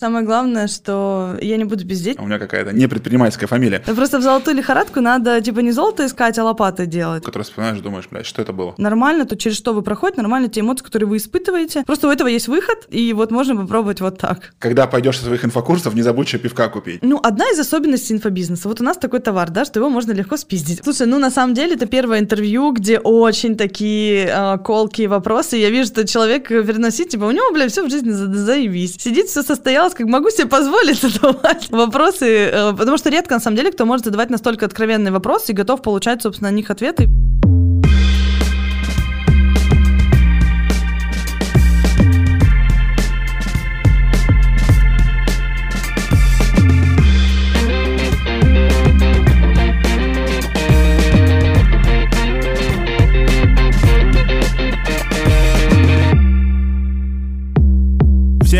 Самое главное, что я не буду бездеть. У меня какая-то непредпринимательская фамилия. Но просто в золотую лихорадку надо, типа, не золото искать, а лопатой делать. Который вспоминаешь, думаешь, блядь, что это было? Нормально, то через что вы проходите, нормально те эмоции, которые вы испытываете. Просто у этого есть выход, и вот можно попробовать вот так. Когда пойдешь со своих инфокурсов, не забудь еще пивка купить. Ну, одна из особенностей инфобизнеса. Вот у нас такой товар, да, что его можно легко спиздить. Слушай, ну, на самом деле, это первое интервью, где очень такие э, колкие вопросы. Я вижу, что человек переносит, типа, у него, бля, все в жизни за заебись. Сидит, все состоялось, как могу себе позволить позволит задавать вопросы, э, потому что редко, на самом деле, кто может задавать настолько откровенные вопросы и готов получать, собственно, на них ответы.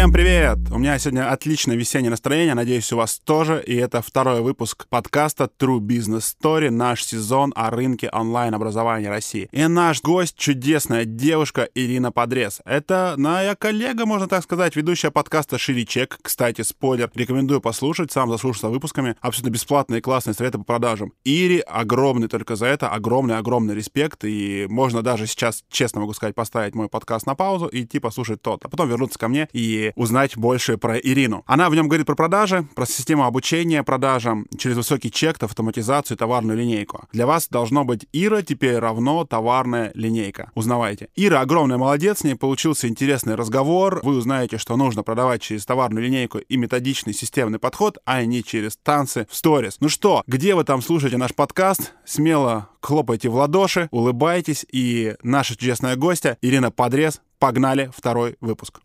Всем привет! У меня сегодня отличное весеннее настроение, надеюсь, у вас тоже. И это второй выпуск подкаста True Business Story, наш сезон о рынке онлайн-образования России. И наш гость — чудесная девушка Ирина Подрез. Это моя коллега, можно так сказать, ведущая подкаста «Шире чек». Кстати, спойлер, рекомендую послушать, сам заслушался выпусками. Абсолютно бесплатные классные советы по продажам. Ире огромный только за это, огромный-огромный респект. И можно даже сейчас, честно могу сказать, поставить мой подкаст на паузу и идти послушать тот, а потом вернуться ко мне и узнать больше про Ирину. Она в нем говорит про продажи, про систему обучения продажам через высокий чек, автоматизацию товарную линейку. Для вас должно быть Ира теперь равно товарная линейка. Узнавайте. Ира огромная молодец, с ней получился интересный разговор. Вы узнаете, что нужно продавать через товарную линейку и методичный системный подход, а не через танцы в сторис. Ну что, где вы там слушаете наш подкаст? Смело хлопайте в ладоши, улыбайтесь, и наша чудесная гостья Ирина Подрез. Погнали второй выпуск.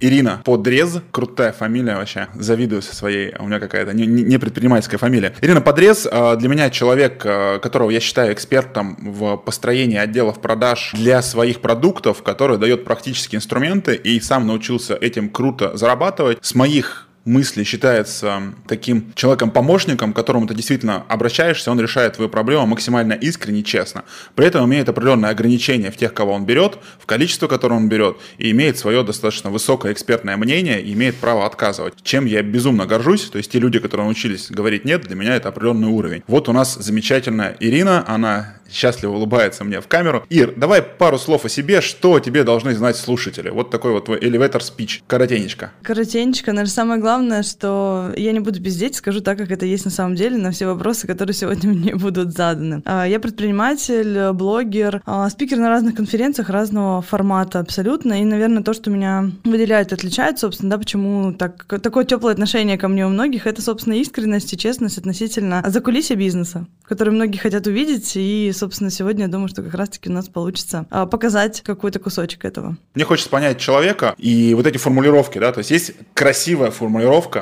Ирина Подрез, крутая фамилия вообще, завидую со своей, у меня какая-то не, не предпринимательская фамилия. Ирина Подрез а, для меня человек, а, которого я считаю экспертом в построении отделов продаж для своих продуктов, который дает практические инструменты и сам научился этим круто зарабатывать. С моих мысли считается таким человеком-помощником, к которому ты действительно обращаешься, он решает твою проблему максимально искренне, честно. При этом имеет определенное ограничение в тех, кого он берет, в количестве, которое он берет, и имеет свое достаточно высокое экспертное мнение, и имеет право отказывать. Чем я безумно горжусь, то есть те люди, которые научились говорить «нет», для меня это определенный уровень. Вот у нас замечательная Ирина, она счастливо улыбается мне в камеру. Ир, давай пару слов о себе, что тебе должны знать слушатели. Вот такой вот твой elevator speech, коротенечко. Коротенечко, наверное, самое главное, что я не буду бездеть, скажу так, как это есть на самом деле, на все вопросы, которые сегодня мне будут заданы. А, я предприниматель, блогер, а, спикер на разных конференциях разного формата абсолютно, и, наверное, то, что меня выделяет, отличает, собственно, да, почему так, такое теплое отношение ко мне у многих, это, собственно, искренность и честность относительно закулисья бизнеса, который многие хотят увидеть, и собственно, сегодня я думаю, что как раз-таки у нас получится а, показать какой-то кусочек этого. Мне хочется понять человека и вот эти формулировки, да, то есть есть красивая формулировка,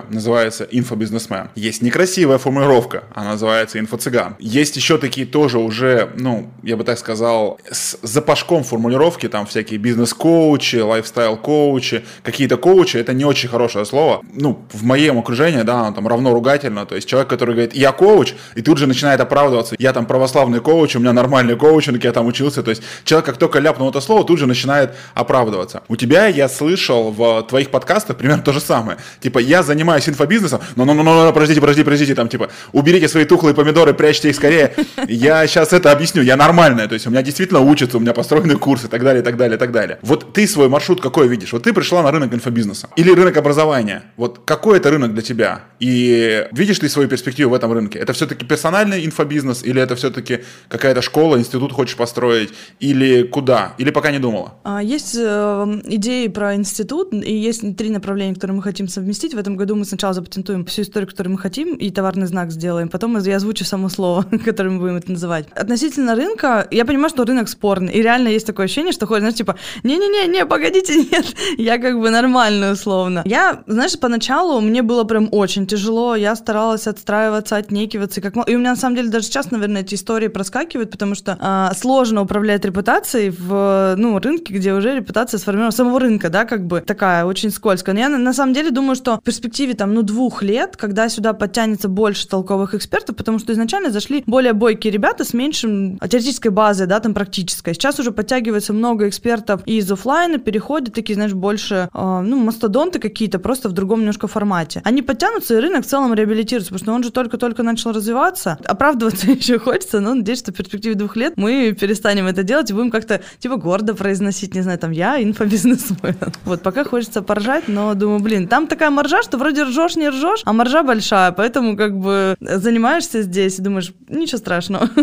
называется инфобизнесмен. Есть некрасивая формулировка, она называется инфо-цыган. Есть еще такие тоже уже, ну, я бы так сказал, с запашком формулировки, там всякие бизнес-коучи, лайфстайл-коучи, какие-то коучи, это не очень хорошее слово. Ну, в моем окружении, да, оно там равно ругательно, то есть человек, который говорит, я коуч, и тут же начинает оправдываться, я там православный коуч, у меня нормальный коучинг, я там учился. То есть человек, как только ляпнул это слово, тут же начинает оправдываться. У тебя я слышал в твоих подкастах примерно то же самое. Типа, я занимаюсь инфобизнесом, но, но, но, но, подождите, подождите, подождите, там, типа, уберите свои тухлые помидоры, прячьте их скорее. Я сейчас это объясню, я нормальная, то есть у меня действительно учатся, у меня построены курсы и так далее, и так далее, и так далее. Вот ты свой маршрут какой видишь? Вот ты пришла на рынок инфобизнеса или рынок образования. Вот какой это рынок для тебя? И видишь ты свою перспективу в этом рынке? Это все-таки персональный инфобизнес или это все-таки какая-то школа, институт хочешь построить, или куда, или пока не думала? А, есть э, идеи про институт, и есть три направления, которые мы хотим совместить. В этом году мы сначала запатентуем всю историю, которую мы хотим, и товарный знак сделаем. Потом я озвучу само слово, которое мы будем это называть. Относительно рынка, я понимаю, что рынок спорный, и реально есть такое ощущение, что ходит, знаешь, типа, не-не-не, не, погодите, нет, я как бы нормально условно. Я, знаешь, поначалу мне было прям очень тяжело, я старалась отстраиваться, отнекиваться, как и у меня на самом деле даже сейчас, наверное, эти истории проскакивают, потому что а, сложно управлять репутацией в ну, рынке, где уже репутация сформирована самого рынка, да, как бы такая очень скользкая. Но я на, на самом деле думаю, что перспективе там, ну, двух лет, когда сюда подтянется больше толковых экспертов, потому что изначально зашли более бойкие ребята с меньшим теоретической базой, да, там практической. Сейчас уже подтягивается много экспертов из офлайна, переходят такие, знаешь, больше, э, ну, мастодонты какие-то, просто в другом немножко формате. Они подтянутся, и рынок в целом реабилитируется, потому что он же только-только начал развиваться. Оправдываться еще хочется, но надеюсь, что в перспективе двух лет мы перестанем это делать и будем как-то, типа, гордо произносить, не знаю, там, я инфобизнесмен. Вот, пока хочется поржать, но думаю, блин, там такая маржа, что вроде ржешь, не ржешь, а маржа большая, поэтому как бы занимаешься здесь и думаешь, ничего страшного.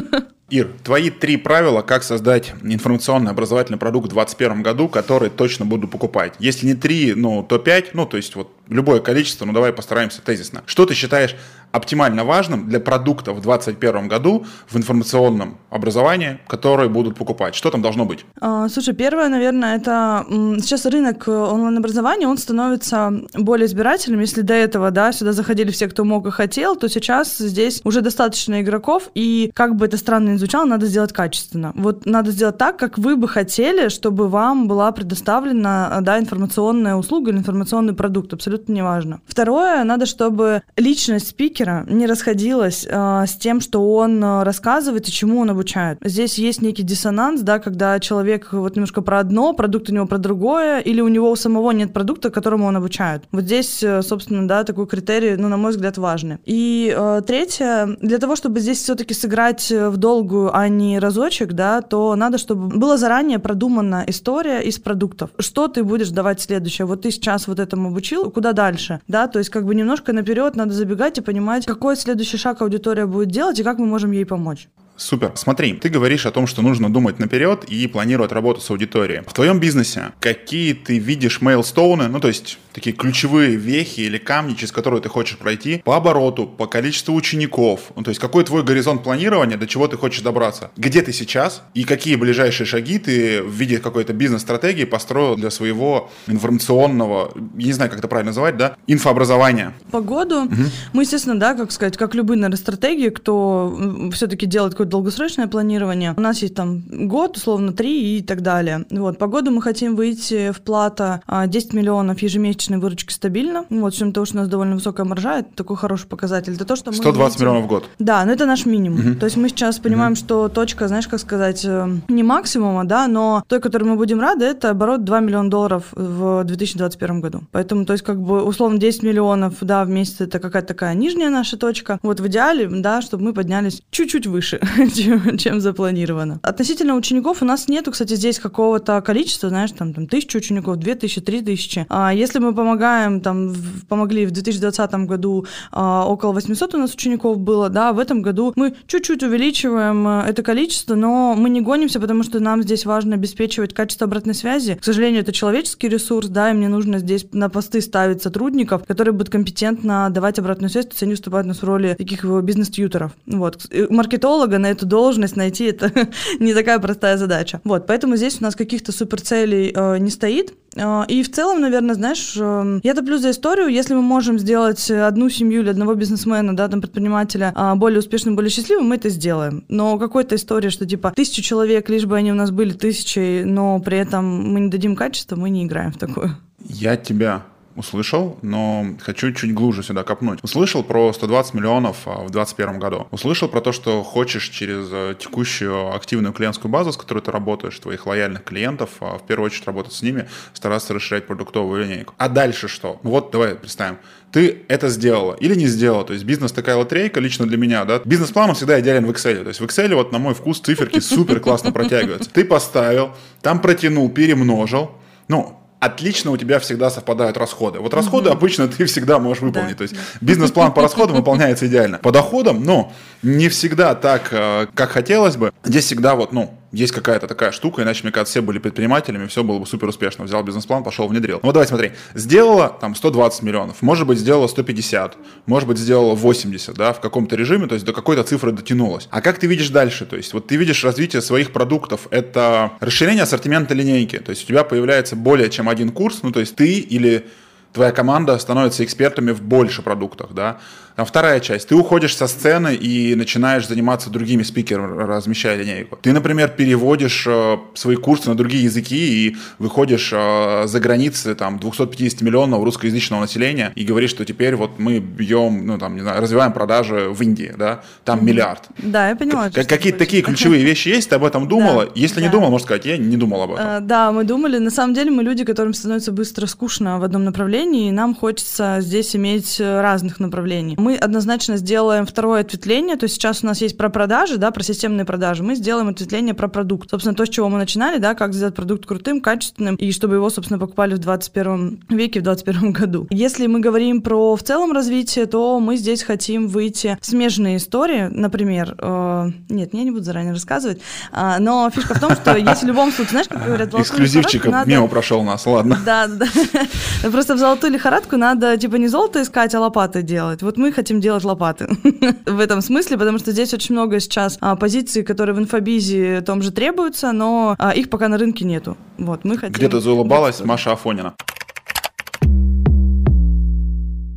Ир, твои три правила, как создать информационный образовательный продукт в 2021 году, который точно буду покупать. Если не три, ну, то пять, ну, то есть вот любое количество, ну, давай постараемся тезисно. Что ты считаешь оптимально важным для продукта в 2021 году в информационном образовании, которые будут покупать? Что там должно быть? А, слушай, первое, наверное, это сейчас рынок онлайн-образования, он становится более избирательным. Если до этого, да, сюда заходили все, кто мог и хотел, то сейчас здесь уже достаточно игроков, и как бы это странно ни звучало, надо сделать качественно. Вот надо сделать так, как вы бы хотели, чтобы вам была предоставлена, да, информационная услуга или информационный продукт, абсолютно неважно. Второе, надо, чтобы личность спикера спикера не расходилась э, с тем, что он а, рассказывает и чему он обучает. Здесь есть некий диссонанс, да, когда человек вот немножко про одно, продукт у него про другое, или у него у самого нет продукта, которому он обучает. Вот здесь, э, собственно, да, такой критерий, ну, на мой взгляд, важный. И э, третье, для того, чтобы здесь все-таки сыграть в долгую, а не разочек, да, то надо, чтобы была заранее продумана история из продуктов. Что ты будешь давать следующее? Вот ты сейчас вот этому обучил, куда дальше? Да, то есть как бы немножко наперед надо забегать и понимать, понимать, какой следующий шаг аудитория будет делать и как мы можем ей помочь. Супер. Смотри, ты говоришь о том, что нужно думать наперед и планировать работу с аудиторией. В твоем бизнесе какие ты видишь мейлстоуны, ну то есть такие ключевые вехи или камни, через которые ты хочешь пройти по обороту, по количеству учеников, ну то есть какой твой горизонт планирования, до чего ты хочешь добраться, где ты сейчас и какие ближайшие шаги ты в виде какой-то бизнес-стратегии построил для своего информационного, я не знаю, как это правильно называть, да, инфообразования. По году угу. мы, естественно, да, как сказать, как любые, наверное, стратегии, кто все-таки делает какое-то долгосрочное планирование. У нас есть там год, условно, три и так далее. Вот, по году мы хотим выйти в плата 10 а, миллионов ежемесячной выручки стабильно. Вот, с учетом того, что у нас довольно высокая маржа, это такой хороший показатель. Это то, что 120 выйдем... миллионов в год? Да, но это наш минимум. Угу. То есть мы сейчас понимаем, угу. что точка, знаешь, как сказать, э, не максимума, да, но той, которой мы будем рады, это оборот 2 миллиона долларов в 2021 году. Поэтому, то есть, как бы, условно, 10 миллионов, да, в месяц это какая-то такая нижняя наша точка. Вот в идеале, да, чтобы мы поднялись чуть-чуть выше. чем, чем запланировано. Относительно учеников у нас нету, кстати, здесь какого-то количества, знаешь, там, там тысячу учеников, две тысячи, три тысячи. А если мы помогаем, там, в, помогли в 2020 году а, около 800 у нас учеников было, да, в этом году мы чуть-чуть увеличиваем а, это количество, но мы не гонимся, потому что нам здесь важно обеспечивать качество обратной связи. К сожалению, это человеческий ресурс, да, и мне нужно здесь на посты ставить сотрудников, которые будут компетентно давать обратную связь, то есть они выступают у нас в роли таких бизнес-тьютеров. Вот. Маркетолога на эту должность найти это не такая простая задача. Вот, поэтому здесь у нас каких-то суперцелей э, не стоит. Э, и в целом, наверное, знаешь, э, я топлю за историю, если мы можем сделать одну семью или одного бизнесмена, да, там, предпринимателя э, более успешным, более счастливым, мы это сделаем. Но какой-то история, что типа тысячу человек, лишь бы они у нас были тысячи, но при этом мы не дадим качества, мы не играем в такую. Я тебя услышал, но хочу чуть глубже сюда копнуть. Услышал про 120 миллионов а, в 2021 году. Услышал про то, что хочешь через э, текущую активную клиентскую базу, с которой ты работаешь, твоих лояльных клиентов, а, в первую очередь работать с ними, стараться расширять продуктовую линейку. А дальше что? Вот давай представим. Ты это сделала или не сделала. То есть бизнес такая лотерейка лично для меня, да. Бизнес-план всегда идеален в Excel. То есть в Excel вот на мой вкус циферки супер классно протягиваются. Ты поставил, там протянул, перемножил. Ну, отлично у тебя всегда совпадают расходы. Вот расходы угу. обычно ты всегда можешь выполнить. Да. То есть бизнес-план по расходам выполняется идеально. По доходам, ну, не всегда так, э, как хотелось бы. Здесь всегда вот, ну, есть какая-то такая штука, иначе, мне кажется, все были предпринимателями, все было бы супер успешно. Взял бизнес-план, пошел, внедрил. Ну, вот давай смотри. Сделала там 120 миллионов, может быть, сделала 150, может быть, сделала 80, да, в каком-то режиме, то есть до какой-то цифры дотянулась. А как ты видишь дальше? То есть вот ты видишь развитие своих продуктов, это расширение ассортимента линейки, то есть у тебя появляется более чем один курс, ну, то есть ты или твоя команда становится экспертами в больше продуктах, да, Там вторая часть. Ты уходишь со сцены и начинаешь заниматься другими спикерами, размещая линейку. Ты, например, переводишь э, свои курсы на другие языки и выходишь э, за границы там 250 миллионов русскоязычного населения и говоришь, что теперь вот мы бьем, ну там, не знаю, развиваем продажи в Индии, да, там миллиард. Да, я поняла. Какие-то такие ключевые вещи есть, ты об этом думала? Если не думала, можно сказать, я не думал об этом. Э, да, мы думали. На самом деле мы люди, которым становится быстро скучно в одном направлении, и нам хочется здесь иметь разных направлений. Мы однозначно сделаем второе ответвление, то есть сейчас у нас есть про продажи, да, про системные продажи, мы сделаем ответвление про продукт. Собственно, то, с чего мы начинали, да, как сделать продукт крутым, качественным, и чтобы его, собственно, покупали в 21 веке, в 21 году. Если мы говорим про в целом развитие, то мы здесь хотим выйти в смежные истории, например, э, нет, я не буду заранее рассказывать, э, но фишка в том, что если в любом случае, знаешь, как говорят, Эксклюзивчик надо... мимо прошел нас, ладно. Да, да, да. Просто в золотую лихорадку надо, типа, не золото искать, а лопаты делать. Вот мы хотим делать лопаты в этом смысле, потому что здесь очень много сейчас а, позиций, которые в инфобизе том же требуются, но а, их пока на рынке нету. Вот, мы хотим... Где-то заулыбалась Маша Афонина.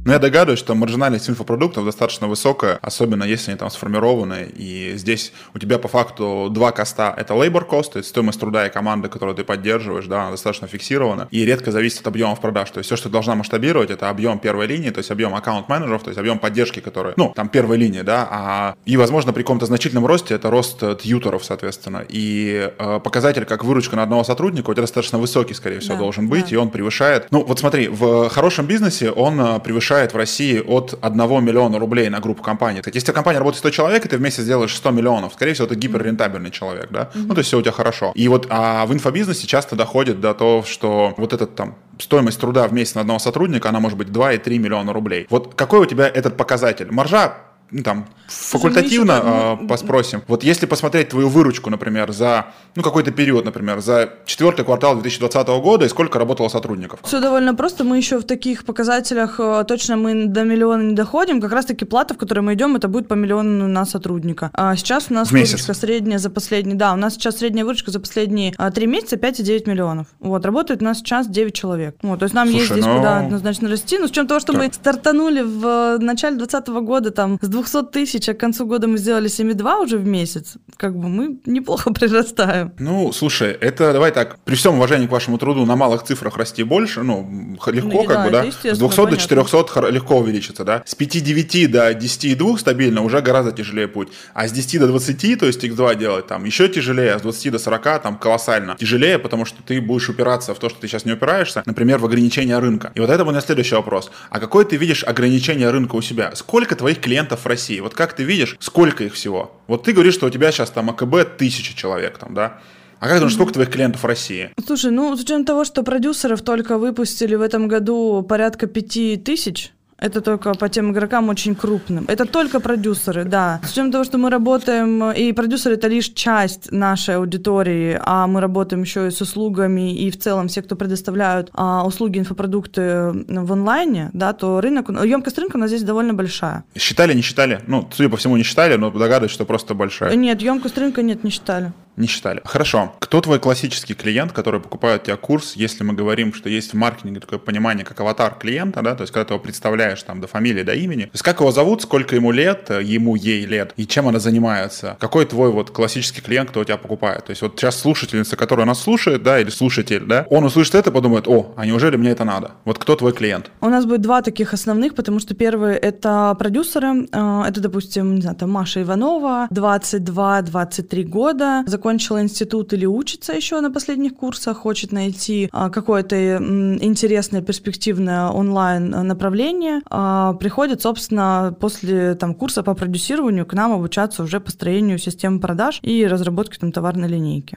Но я догадываюсь, что маржинальность инфопродуктов достаточно высокая, особенно если они там сформированы. И здесь у тебя по факту два коста. Это labor cost, то есть стоимость труда и команды, которую ты поддерживаешь, да, она достаточно фиксирована. И редко зависит от объемов продаж. То есть все, что ты должна масштабировать, это объем первой линии, то есть объем аккаунт-менеджеров, то есть объем поддержки, который, ну, там первой линии, да, а, и, возможно, при каком-то значительном росте это рост тьюторов, соответственно. И э, показатель, как выручка на одного сотрудника, у тебя достаточно высокий, скорее всего, да, должен быть, да. и он превышает, ну, вот смотри, в хорошем бизнесе он э, превышает превышает в России от 1 миллиона рублей на группу компаний. Есть, если компания работает 100 человек, и ты вместе сделаешь 100 миллионов, скорее всего, ты гиперрентабельный человек, да? Mm-hmm. Ну, то есть, все у тебя хорошо. И вот а в инфобизнесе часто доходит до того, что вот этот там стоимость труда в месяц на одного сотрудника, она может быть 2 и 3 миллиона рублей. Вот какой у тебя этот показатель? Маржа ну, там, факультативно э, поспросим. Вот если посмотреть твою выручку, например, за, ну, какой-то период, например, за четвертый квартал 2020 года и сколько работало сотрудников? Все довольно просто. Мы еще в таких показателях э, точно мы до миллиона не доходим. Как раз-таки плата, в которой мы идем, это будет по миллиону на сотрудника. А сейчас у нас выручка средняя за последние... Да, у нас сейчас средняя выручка за последние а, три месяца 5,9 миллионов. Вот, работает у нас сейчас 9 человек. Вот, то есть нам Слушай, есть здесь ну... куда однозначно расти. Но с чем того, что так. мы стартанули в э, начале 2020 года там с 200 тысяч, а к концу года мы сделали 7,2 уже в месяц, как бы мы неплохо прирастаем. Ну, слушай, это давай так, при всем уважении к вашему труду на малых цифрах расти больше, ну, легко ну, как да, бы, да? С 200 понятно. до 400 легко увеличиться, да? С 5,9 до 10,2 стабильно уже гораздо тяжелее путь. А с 10 до 20, то есть x2 делать там еще тяжелее, а с 20 до 40 там колоссально тяжелее, потому что ты будешь упираться в то, что ты сейчас не упираешься, например, в ограничение рынка. И вот это будет следующий вопрос. А какой ты видишь ограничение рынка у себя? Сколько твоих клиентов России? Вот как ты видишь, сколько их всего? Вот ты говоришь, что у тебя сейчас там АКБ тысяча человек там, да? А как думаешь, сколько твоих клиентов в России? Слушай, ну, с учетом того, что продюсеров только выпустили в этом году порядка пяти тысяч, это только по тем игрокам очень крупным. Это только продюсеры, да. С учетом того, что мы работаем, и продюсеры это лишь часть нашей аудитории, а мы работаем еще и с услугами, и в целом все, кто предоставляют а, услуги, инфопродукты в онлайне, да, то рынок, емкость рынка у нас здесь довольно большая. Считали, не считали? Ну, судя по всему, не считали, но догадываюсь, что просто большая. Нет, емкость рынка нет, не считали не считали. Хорошо. Кто твой классический клиент, который покупает у тебя курс, если мы говорим, что есть в маркетинге такое понимание, как аватар клиента, да, то есть когда ты его представляешь там до фамилии, до имени, то есть как его зовут, сколько ему лет, ему, ей лет, и чем она занимается, какой твой вот классический клиент, кто у тебя покупает. То есть вот сейчас слушательница, которая нас слушает, да, или слушатель, да, он услышит это подумает, о, а неужели мне это надо? Вот кто твой клиент? У нас будет два таких основных, потому что первый это продюсеры, э, это, допустим, не знаю, там Маша Иванова, 22-23 года, закон закончила институт или учится еще на последних курсах, хочет найти а, какое-то интересное, перспективное онлайн направление, а, приходит, собственно, после там, курса по продюсированию к нам обучаться уже построению системы продаж и разработке там, товарной линейки.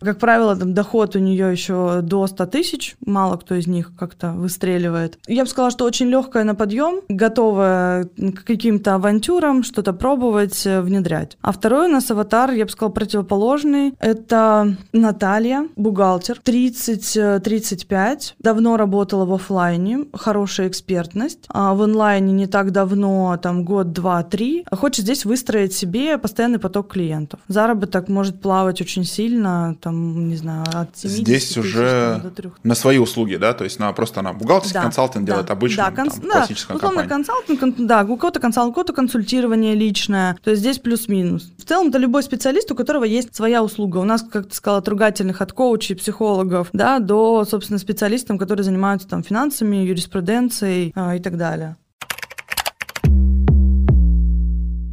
Как правило, там, доход у нее еще до 100 тысяч, мало кто из них как-то выстреливает. Я бы сказала, что очень легкая на подъем, готовая к каким-то авантюрам, что-то пробовать, внедрять. А второй у нас аватар, я бы сказала, противоположный сложный. Это Наталья, бухгалтер, 30-35, давно работала в офлайне, хорошая экспертность. А в онлайне не так давно, там год, два, три. Хочет здесь выстроить себе постоянный поток клиентов. Заработок может плавать очень сильно, там, не знаю, от 70 Здесь тысяч, уже там, до 3. на свои услуги, да? То есть на просто на бухгалтерский Да, консалтинг да, делает обычно да, конс- там, да, классическую условно компанию. консалтинг, кон- да, у кого-то консалтинг, у кого-то консультирование личное, то есть здесь плюс-минус. В целом это любой специалист, у которого есть своя услуга. У нас, как ты сказала, от ругательных, от коучей, психологов, да, до, собственно, специалистов, которые занимаются там финансами, юриспруденцией а, и так далее.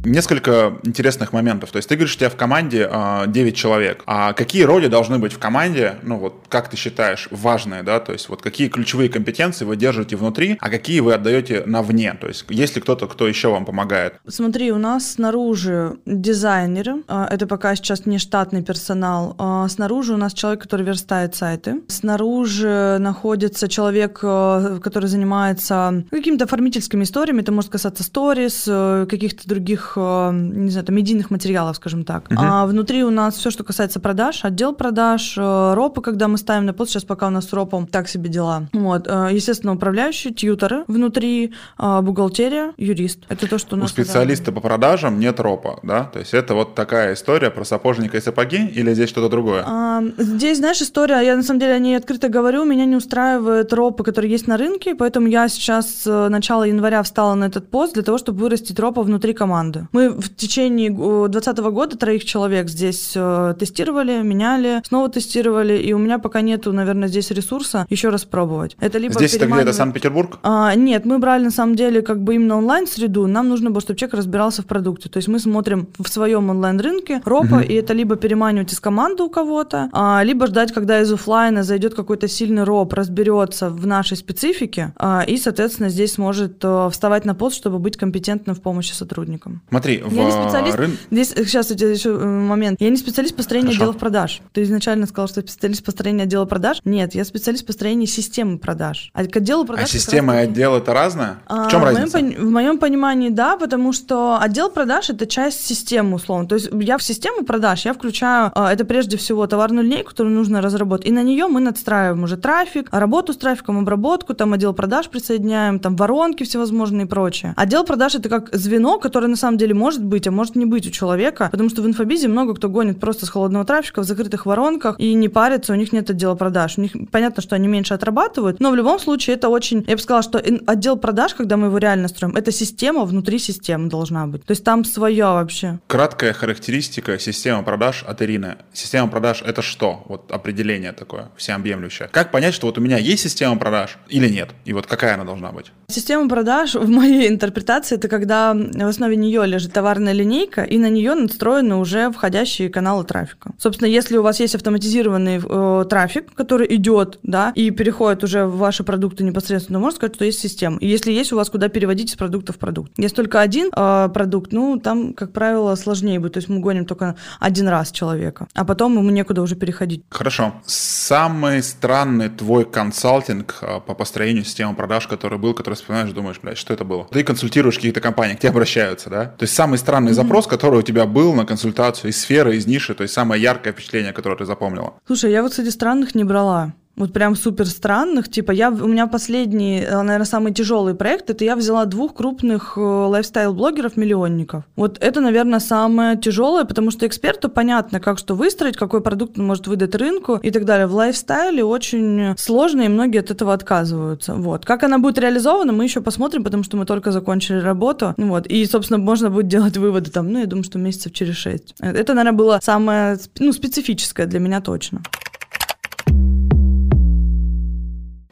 Несколько интересных моментов. То есть ты говоришь, у тебя в команде э, 9 человек. А какие роли должны быть в команде, ну вот как ты считаешь, важные, да? То есть вот какие ключевые компетенции вы держите внутри, а какие вы отдаете навне? То есть есть ли кто-то, кто еще вам помогает? Смотри, у нас снаружи дизайнеры, а, это пока сейчас не штатный персонал, а снаружи у нас человек, который верстает сайты, снаружи находится человек, э, который занимается какими-то оформительскими историями, это может касаться сторис, э, каких-то других, э, не знаю, там, медийных материалов, скажем так. А внутри у нас все, что касается продаж, отдел продаж, э, ропы, когда мы ставим на пост, сейчас пока у нас с ропом так себе дела. Вот, э, естественно, управляющие, тьютеры внутри, бухгалтерия, юрист. Это то, что у У нас... специалиста по продажам нет ропа, да? То есть это вот такая история про сапожника и сапоги или здесь что-то другое? А, Здесь, знаешь, история, я на самом деле о ней открыто говорю, меня не устраивают ропы, которые есть на рынке, поэтому я сейчас с начала января встала на этот пост для того, чтобы вырастить ропа внутри команды. Мы в течение 2020 года троих человек здесь э, тестировали, меняли, снова тестировали, и у меня пока нету, наверное, здесь ресурса еще раз пробовать. Это либо Здесь это где-то переманивать- Санкт-Петербург? а, нет, мы брали на самом деле как бы именно онлайн-среду. Нам нужно было, чтобы человек разбирался в продукте. То есть мы смотрим в своем онлайн-рынке ропа, и это либо переманивать из команды у кого-то, а, либо ждать, когда из офлайна зайдет какой-то сильный роп, разберется в нашей специфике, а, и, соответственно, здесь сможет э, вставать на пост, чтобы быть компетентным в помощи сотрудникам. Смотри, в Я не специалист. рын- Здесь э, сейчас эти еще э, момент. Я не специалист построения Хорошо. отделов продаж. Ты изначально сказал, что специалист построения отдела продаж. Нет, я специалист построения системы продаж. А к отделу продаж А система и раз-таки- отдел это разное? а, В чем моем разница? пони- в моем понимании, да, потому что отдел продаж это часть системы, условно. То есть я в систему продаж, я включаю, а, это прежде всего товарную линейку, которую нужно разработать, и на нее мы надстраиваем уже трафик, работу с трафиком, обработку, там отдел продаж присоединяем, там воронки всевозможные и прочее. Отдел продаж это как звено, которое на самом деле может быть, а может не быть у человека, потому что в инфобизе много кто гонит просто с холодного трафика в закрытых воронках и не парится, у них нет отдела продаж. У них понятно, что они меньше отрабатывают, но в любом случае это очень, я бы сказала, что отдел продаж, когда мы его реально строим, это система внутри системы должна быть. То есть там свое вообще. Краткая характеристика системы продаж от Ирины. Система продаж это что? Вот определение такое, всеобъемлющее. Как понять, что вот у меня есть система продаж или нет? И вот какая она должна быть? Система продаж в моей интерпретации это когда в основе нее лежит товарная линейка, и на нее надстроены уже входящие каналы трафика. Собственно, если у вас есть автоматизированный э, трафик, который идет, да, и переходит уже в ваши продукты непосредственно, можно сказать, что есть система. И если есть у вас куда переводить из продукта в продукт. Если только один э, продукт, ну, там, как правило, сложнее будет. То есть мы гоним только один раз человека, а потом ему некуда уже переходить. Хорошо. Самый странный твой консалтинг а, по построению системы продаж, который был, который вспоминаешь, думаешь, блядь, что это было? Ты консультируешь какие-то компании, к тебе обращаются, да? То есть самый странный запрос, который у тебя был на консультацию из сферы, из ниши, то есть самое яркое впечатление, которое ты запомнила. Слушай, я вот, кстати, странных не брала. Вот прям супер странных. Типа, я, у меня последний, э, наверное, самый тяжелый проект, это я взяла двух крупных э, лайфстайл-блогеров-миллионников. Вот это, наверное, самое тяжелое, потому что эксперту понятно, как что выстроить, какой продукт он может выдать рынку и так далее. В лайфстайле очень сложно, и многие от этого отказываются. Вот. Как она будет реализована, мы еще посмотрим, потому что мы только закончили работу. Вот. И, собственно, можно будет делать выводы там, ну, я думаю, что месяцев через шесть. Это, наверное, было самое, ну, специфическое для меня точно.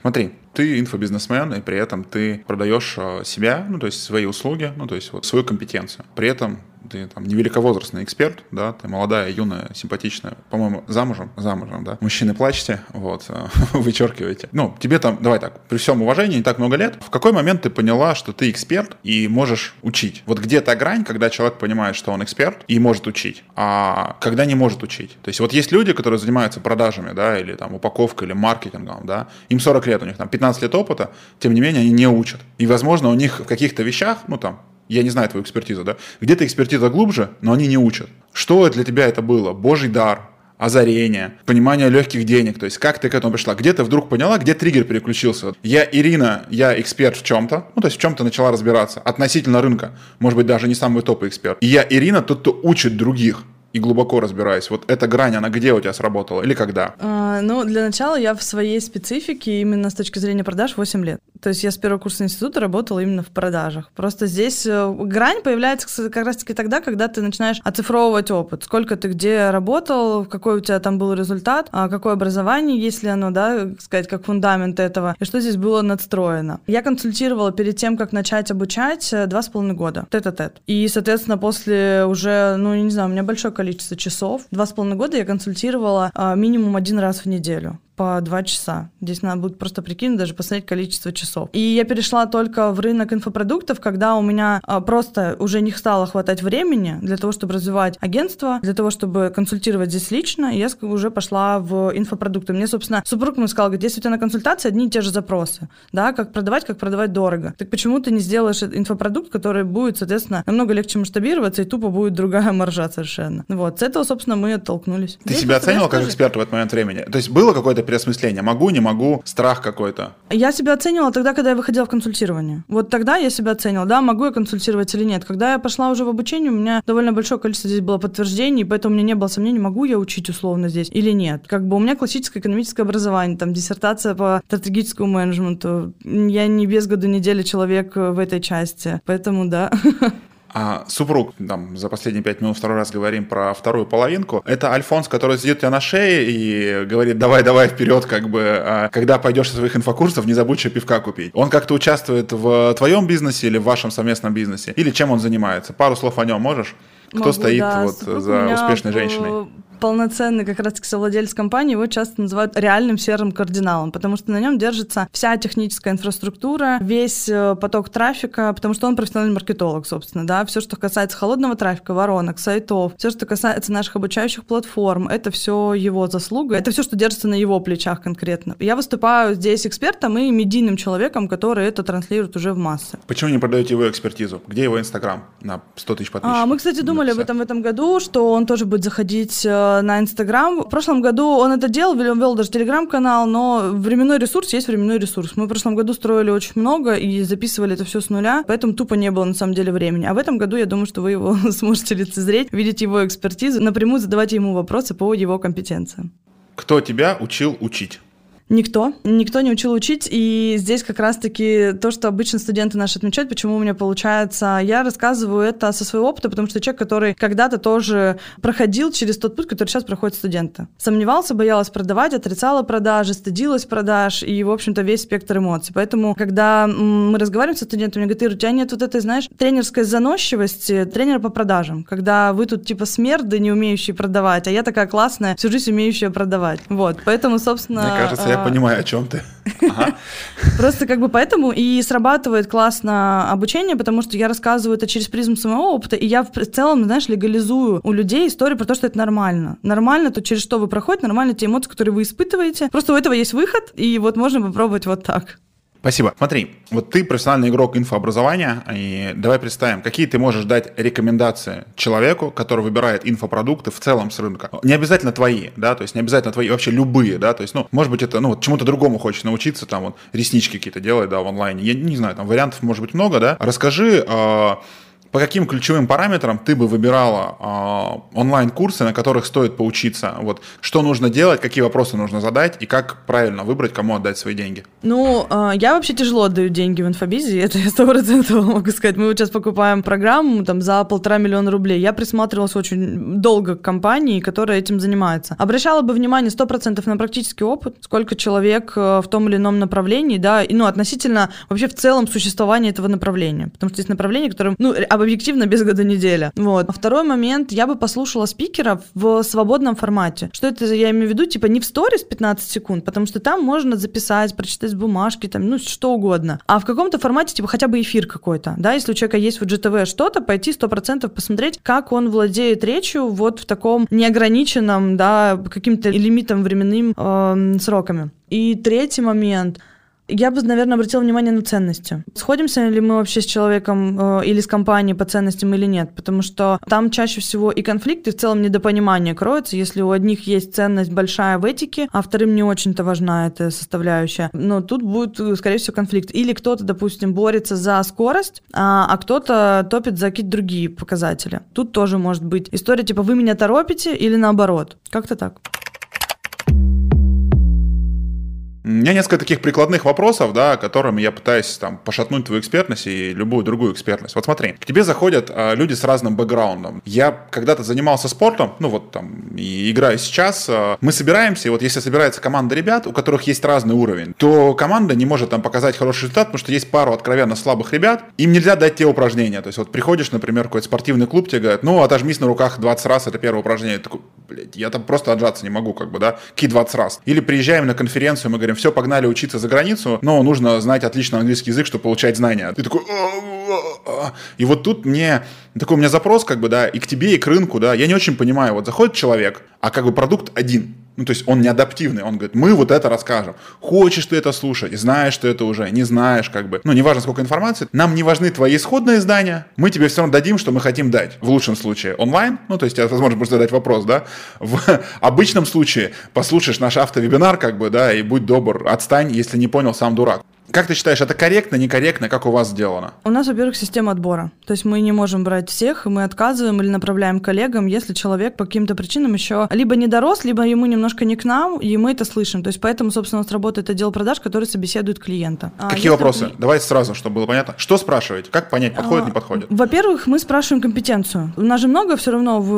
Смотри, ты инфобизнесмен, и при этом ты продаешь э, себя, ну, то есть свои услуги, ну, то есть вот свою компетенцию. При этом ты там невеликовозрастный эксперт, да, ты молодая, юная, симпатичная, по-моему, замужем, замужем, да, мужчины плачете, вот, вычеркиваете. Ну, тебе там, давай так, при всем уважении, не так много лет, в какой момент ты поняла, что ты эксперт и можешь учить? Вот где та грань, когда человек понимает, что он эксперт и может учить, а когда не может учить? То есть вот есть люди, которые занимаются продажами, да, или там упаковкой, или маркетингом, да, им 40 лет, у них там 15 лет опыта, тем не менее они не учат. И, возможно, у них в каких-то вещах, ну, там, я не знаю твою экспертизу, да, где-то экспертиза глубже, но они не учат. Что для тебя это было? Божий дар, озарение, понимание легких денег. То есть как ты к этому пришла? Где ты вдруг поняла, где триггер переключился? Я Ирина, я эксперт в чем-то, ну то есть в чем-то начала разбираться относительно рынка. Может быть, даже не самый топ эксперт. И я Ирина, тот, кто учит других и глубоко разбираюсь. Вот эта грань, она где у тебя сработала или когда? А, ну, для начала я в своей специфике именно с точки зрения продаж 8 лет. То есть я с первого курса института работала именно в продажах. Просто здесь э, грань появляется как раз-таки тогда, когда ты начинаешь оцифровывать опыт. Сколько ты где работал, какой у тебя там был результат, а какое образование, если оно, да, сказать, как фундамент этого, и что здесь было надстроено. Я консультировала перед тем, как начать обучать, э, два с половиной года, тет-а-тет. И, соответственно, после уже, ну, не знаю, у меня большое количество часов. Два с половиной года я консультировала а, минимум один раз в неделю по два часа. Здесь надо будет просто прикинуть, даже посмотреть количество часов. И я перешла только в рынок инфопродуктов, когда у меня а, просто уже не стало хватать времени для того, чтобы развивать агентство, для того, чтобы консультировать здесь лично, и я уже пошла в инфопродукты. Мне, собственно, супруг мне сказал, говорит, если у тебя на консультации одни и те же запросы, да, как продавать, как продавать дорого, так почему ты не сделаешь инфопродукт, который будет, соответственно, намного легче масштабироваться, и тупо будет другая маржа совершенно. Вот, с этого, собственно, мы оттолкнулись. Ты здесь себя оценивал как эксперт в этот момент времени? То есть было какое-то переосмысление? Могу, не могу, страх какой-то? Я себя оценивала тогда, когда я выходила в консультирование. Вот тогда я себя оценивала, да, могу я консультировать или нет. Когда я пошла уже в обучение, у меня довольно большое количество здесь было подтверждений, поэтому у меня не было сомнений, могу я учить условно здесь или нет. Как бы у меня классическое экономическое образование, там диссертация по стратегическому менеджменту. Я не без году недели человек в этой части, поэтому да. А супруг, там, за последние пять минут второй раз говорим про вторую половинку. Это Альфонс, который сидит у тебя на шее и говорит, давай, давай вперед, как бы, а когда пойдешь со своих инфокурсов, не забудь еще пивка купить. Он как-то участвует в твоем бизнесе или в вашем совместном бизнесе? Или чем он занимается? Пару слов о нем можешь? Кто Могу, стоит да. вот Супруг за успешной женщиной? Полноценный как раз-таки совладелец компании, его часто называют реальным серым кардиналом, потому что на нем держится вся техническая инфраструктура, весь э, поток трафика, потому что он профессиональный маркетолог, собственно, да, все, что касается холодного трафика, воронок, сайтов, все, что касается наших обучающих платформ, это все его заслуга, это все, что держится на его плечах конкретно. Я выступаю здесь экспертом и медийным человеком, который это транслирует уже в массы. Почему не продаете его экспертизу? Где его Инстаграм на 100 тысяч подписчиков? А, мы, кстати, думали об этом в этом году, что он тоже будет заходить э, на Инстаграм. В прошлом году он это делал, вел, вел даже Телеграм-канал, но временной ресурс есть временной ресурс. Мы в прошлом году строили очень много и записывали это все с нуля, поэтому тупо не было на самом деле времени. А в этом году я думаю, что вы его сможете лицезреть, видеть его экспертизу, напрямую задавать ему вопросы по его компетенциям. Кто тебя учил учить? Никто. Никто не учил учить. И здесь как раз-таки то, что обычно студенты наши отмечают, почему у меня получается. Я рассказываю это со своего опыта, потому что человек, который когда-то тоже проходил через тот путь, который сейчас проходят студенты. Сомневался, боялась продавать, отрицала продажи, стыдилась продаж и, в общем-то, весь спектр эмоций. Поэтому, когда мы разговариваем со студентами, говорят, Ира, у тебя нет вот этой, знаешь, тренерской заносчивости, тренера по продажам, когда вы тут типа смерды, не умеющие продавать, а я такая классная, всю жизнь умеющая продавать. Вот, поэтому, собственно... Мне кажется, я понимаю, о чем ты. Просто как бы поэтому и срабатывает классно обучение, потому что я рассказываю это через призму своего опыта, и я в целом, знаешь, легализую у людей историю про то, что это нормально. Нормально то, через что вы проходите, нормально те эмоции, которые вы испытываете. Просто у этого есть выход, и вот можно попробовать вот так. Спасибо. Смотри, вот ты профессиональный игрок инфообразования, и давай представим, какие ты можешь дать рекомендации человеку, который выбирает инфопродукты в целом с рынка. Не обязательно твои, да, то есть не обязательно твои, вообще любые, да, то есть, ну, может быть, это, ну, вот чему-то другому хочешь научиться, там, вот, реснички какие-то делать, да, в онлайне. Я не знаю, там вариантов может быть много, да. Расскажи, э, по каким ключевым параметрам ты бы выбирала э, онлайн-курсы, на которых стоит поучиться? Вот что нужно делать, какие вопросы нужно задать и как правильно выбрать, кому отдать свои деньги? Ну, э, я вообще тяжело отдаю деньги в инфобизе, это я сто процентов могу сказать. Мы вот сейчас покупаем программу там за полтора миллиона рублей. Я присматривалась очень долго к компании, которая этим занимается. Обращала бы внимание сто процентов на практический опыт, сколько человек э, в том или ином направлении, да, и, ну, относительно вообще в целом существования этого направления. Потому что есть направление, которое, ну, объективно без года неделя. Вот. А второй момент, я бы послушала спикеров в свободном формате. Что это я имею в виду? Типа не в сторис 15 секунд, потому что там можно записать, прочитать бумажки, там, ну, что угодно. А в каком-то формате, типа хотя бы эфир какой-то, да, если у человека есть в GTV что-то, пойти 100% посмотреть, как он владеет речью вот в таком неограниченном, да, каким-то лимитом временным э, сроками. И третий момент — Я бы, наверное, обратила внимание на ценности. Сходимся ли мы вообще с человеком э, или с компанией по ценностям или нет, потому что там чаще всего и конфликты, в целом недопонимание кроется, если у одних есть ценность большая в этике, а вторым не очень-то важна эта составляющая. Но тут будет, скорее всего, конфликт. Или кто-то, допустим, борется за скорость, а, а кто-то топит за какие-то другие показатели. Тут тоже может быть история типа «вы меня торопите» или наоборот. Как-то так. У меня несколько таких прикладных вопросов, да, которыми я пытаюсь там пошатнуть твою экспертность и любую другую экспертность. Вот смотри, к тебе заходят а, люди с разным бэкграундом. Я когда-то занимался спортом, ну вот там, и играю сейчас. А, мы собираемся, и вот если собирается команда ребят, у которых есть разный уровень, то команда не может там показать хороший результат, потому что есть пару откровенно слабых ребят, им нельзя дать те упражнения. То есть вот приходишь, например, в какой-то спортивный клуб, тебе говорят, ну, отожмись на руках 20 раз, это первое упражнение. Ты такой, блядь, я там просто отжаться не могу, как бы, да, какие 20 раз. Или приезжаем на конференцию, мы говорим, все, погнали учиться за границу, но нужно знать отлично английский язык, чтобы получать знания. Ты такой... И вот тут мне такой у меня запрос, как бы, да, и к тебе, и к рынку, да, я не очень понимаю, вот заходит человек, а как бы продукт один, ну, то есть он не адаптивный, он говорит, мы вот это расскажем. Хочешь ты это слушать, знаешь ты это уже, не знаешь, как бы. Ну, неважно, сколько информации. Нам не важны твои исходные знания, мы тебе все равно дадим, что мы хотим дать. В лучшем случае онлайн, ну, то есть, возможно, будешь задать вопрос, да. В обычном случае послушаешь наш автовебинар, как бы, да, и будь добр, отстань, если не понял, сам дурак. Как ты считаешь, это корректно, некорректно? Как у вас сделано? У нас, во-первых, система отбора. То есть мы не можем брать всех, мы отказываем или направляем коллегам, если человек по каким-то причинам еще либо не дорос, либо ему немножко не к нам, и мы это слышим. То есть поэтому, собственно, у нас работает отдел продаж, который собеседует клиента. А Какие а вопросы? Если... Давайте сразу, чтобы было понятно. Что спрашиваете? Как понять, подходит, а, не подходит? Во-первых, мы спрашиваем компетенцию. У нас же много все равно в